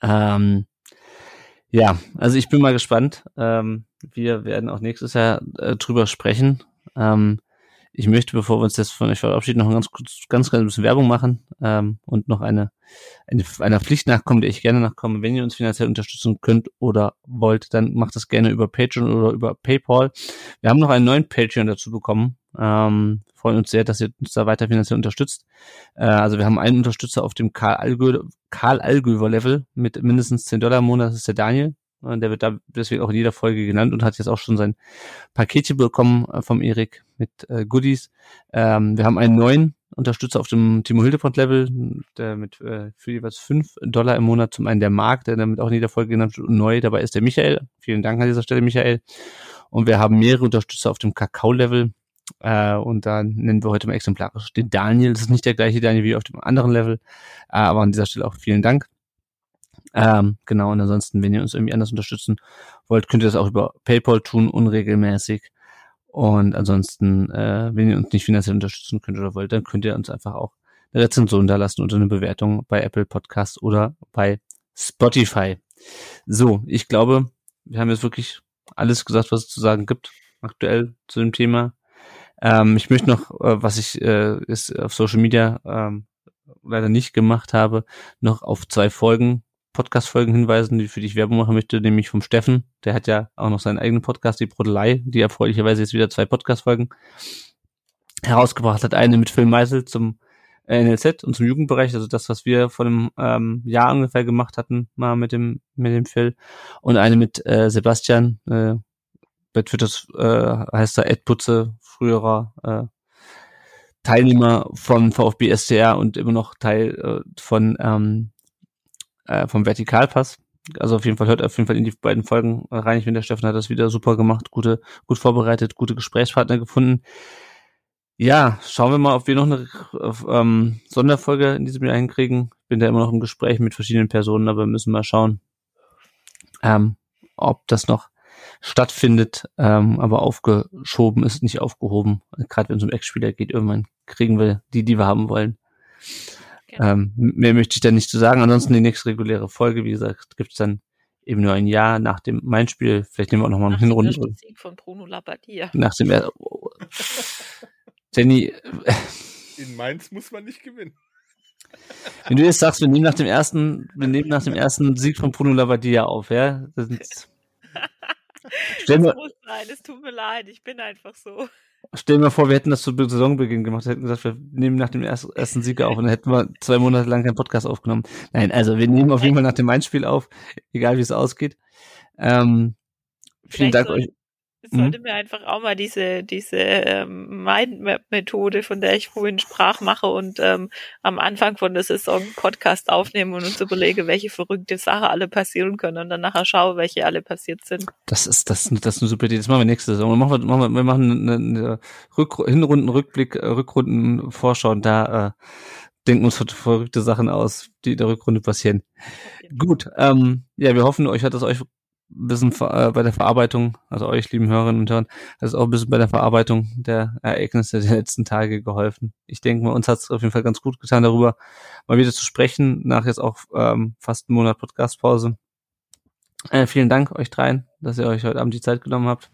Ähm, ja, also ich bin mal gespannt. Ähm, wir werden auch nächstes Jahr äh, drüber sprechen. Ähm, ich möchte, bevor wir uns jetzt von euch verabschieden, noch ein ganz kurz, ganz, ganz bisschen Werbung machen ähm, und noch eine, eine einer Pflicht nachkommen, der ich gerne nachkomme. Wenn ihr uns finanziell unterstützen könnt oder wollt, dann macht das gerne über Patreon oder über PayPal. Wir haben noch einen neuen Patreon dazu bekommen. Ähm, freuen uns sehr, dass ihr uns da weiter finanziell unterstützt. Äh, also wir haben einen Unterstützer auf dem Karl Allgöwer Level mit mindestens 10 Dollar im Monat, das ist der Daniel. Und der wird da deswegen auch in jeder Folge genannt und hat jetzt auch schon sein Paketje bekommen äh, vom Erik mit äh, Goodies. Ähm, wir haben einen neuen Unterstützer auf dem Timo Hildebrand Level, der mit äh, für jeweils fünf Dollar im Monat zum einen der Markt, der damit auch in jeder Folge genannt wird und neu dabei ist der Michael. Vielen Dank an dieser Stelle, Michael. Und wir haben mehrere Unterstützer auf dem Kakao-Level. Äh, und da nennen wir heute mal exemplarisch den Daniel. Das ist nicht der gleiche Daniel wie auf dem anderen Level. Äh, aber an dieser Stelle auch vielen Dank. Ähm, genau, und ansonsten, wenn ihr uns irgendwie anders unterstützen wollt, könnt ihr das auch über PayPal tun, unregelmäßig. Und ansonsten, äh, wenn ihr uns nicht finanziell unterstützen könnt oder wollt, dann könnt ihr uns einfach auch eine Rezension da lassen oder eine Bewertung bei Apple Podcasts oder bei Spotify. So, ich glaube, wir haben jetzt wirklich alles gesagt, was es zu sagen gibt, aktuell zu dem Thema. Ähm, ich möchte noch, äh, was ich äh, ist auf Social Media ähm, leider nicht gemacht habe, noch auf zwei Folgen Podcast-Folgen hinweisen, die für die ich Werbung machen möchte, nämlich vom Steffen. Der hat ja auch noch seinen eigenen Podcast, die Brodelei, die erfreulicherweise jetzt wieder zwei Podcast-Folgen herausgebracht hat. Eine mit Phil Meisel zum NLZ und zum Jugendbereich, also das, was wir vor einem ähm, Jahr ungefähr gemacht hatten, mal mit dem mit dem Phil. Und eine mit äh, Sebastian, äh, bei Twitter äh, heißt er Ed Putze, früherer äh, Teilnehmer von VfB SCR und immer noch Teil äh, von ähm, äh, vom Vertikalpass. Also auf jeden Fall hört auf jeden Fall in die beiden Folgen rein. Ich finde, der Steffen hat das wieder super gemacht, gute, gut vorbereitet, gute Gesprächspartner gefunden. Ja, schauen wir mal, ob wir noch eine ähm, Sonderfolge in diesem Jahr hinkriegen. Bin da immer noch im Gespräch mit verschiedenen Personen, aber müssen mal schauen, ähm, ob das noch stattfindet. Ähm, aber aufgeschoben ist nicht aufgehoben. Gerade wenn es um Ex-Spieler geht, irgendwann kriegen wir die, die wir haben wollen. Genau. Ähm, mehr möchte ich da nicht zu sagen. Ansonsten die nächste reguläre Folge, wie gesagt, gibt's dann eben nur ein Jahr nach dem Main-Spiel. Vielleicht nehmen wir auch nochmal einen Hinrunde. Sieg von Bruno Labbadia. Nach dem er oh. Jenny. In Mainz muss man nicht gewinnen. Wenn du jetzt sagst, wir nehmen nach dem ersten, wir nehmen nach dem ersten Sieg von Bruno Labbadia auf, ja? Das, ist, das muss sein, es tut mir leid, ich bin einfach so. Stell mal vor, wir hätten das zu Saisonbeginn gemacht, wir hätten gesagt, wir nehmen nach dem ersten Sieg auf und dann hätten wir zwei Monate lang keinen Podcast aufgenommen. Nein, also wir nehmen auf jeden Fall nach dem Main-Spiel auf, egal wie es ausgeht. Ähm, vielen Dank euch. Es sollte mhm. mir einfach auch mal diese, diese ähm, Mindmap-Methode, von der ich vorhin sprach, mache und ähm, am Anfang von der Saison Podcast aufnehmen und uns überlege, welche verrückte Sache alle passieren können und dann nachher schaue, welche alle passiert sind. Das ist, das, das ist eine super Idee. Das machen wir nächste Saison. Machen wir, machen wir, wir machen eine, eine Rück Hinrunden-Rückblick, äh, Rückrunden-Vorschau und da äh, denken uns verrückte Sachen aus, die in der Rückrunde passieren. Gut, ähm, ja, wir hoffen, euch hat das euch ein bisschen äh, bei der Verarbeitung, also euch lieben Hörerinnen und Hörer, das ist auch ein bisschen bei der Verarbeitung der Ereignisse der letzten Tage geholfen. Ich denke mal, uns hat es auf jeden Fall ganz gut getan, darüber mal wieder zu sprechen, nach jetzt auch ähm, fast einem Monat Podcastpause. Äh, vielen Dank euch dreien, dass ihr euch heute Abend die Zeit genommen habt.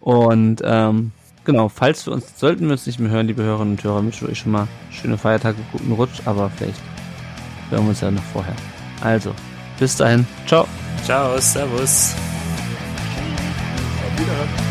Und ähm, genau, falls wir uns, sollten wir uns nicht mehr hören, liebe Hörerinnen und Hörer, wünschen wir euch schon mal schöne Feiertage, guten Rutsch, aber vielleicht hören wir uns ja noch vorher. Also, bis dahin, ciao. Ciao, Servus. Auf Wiederhören.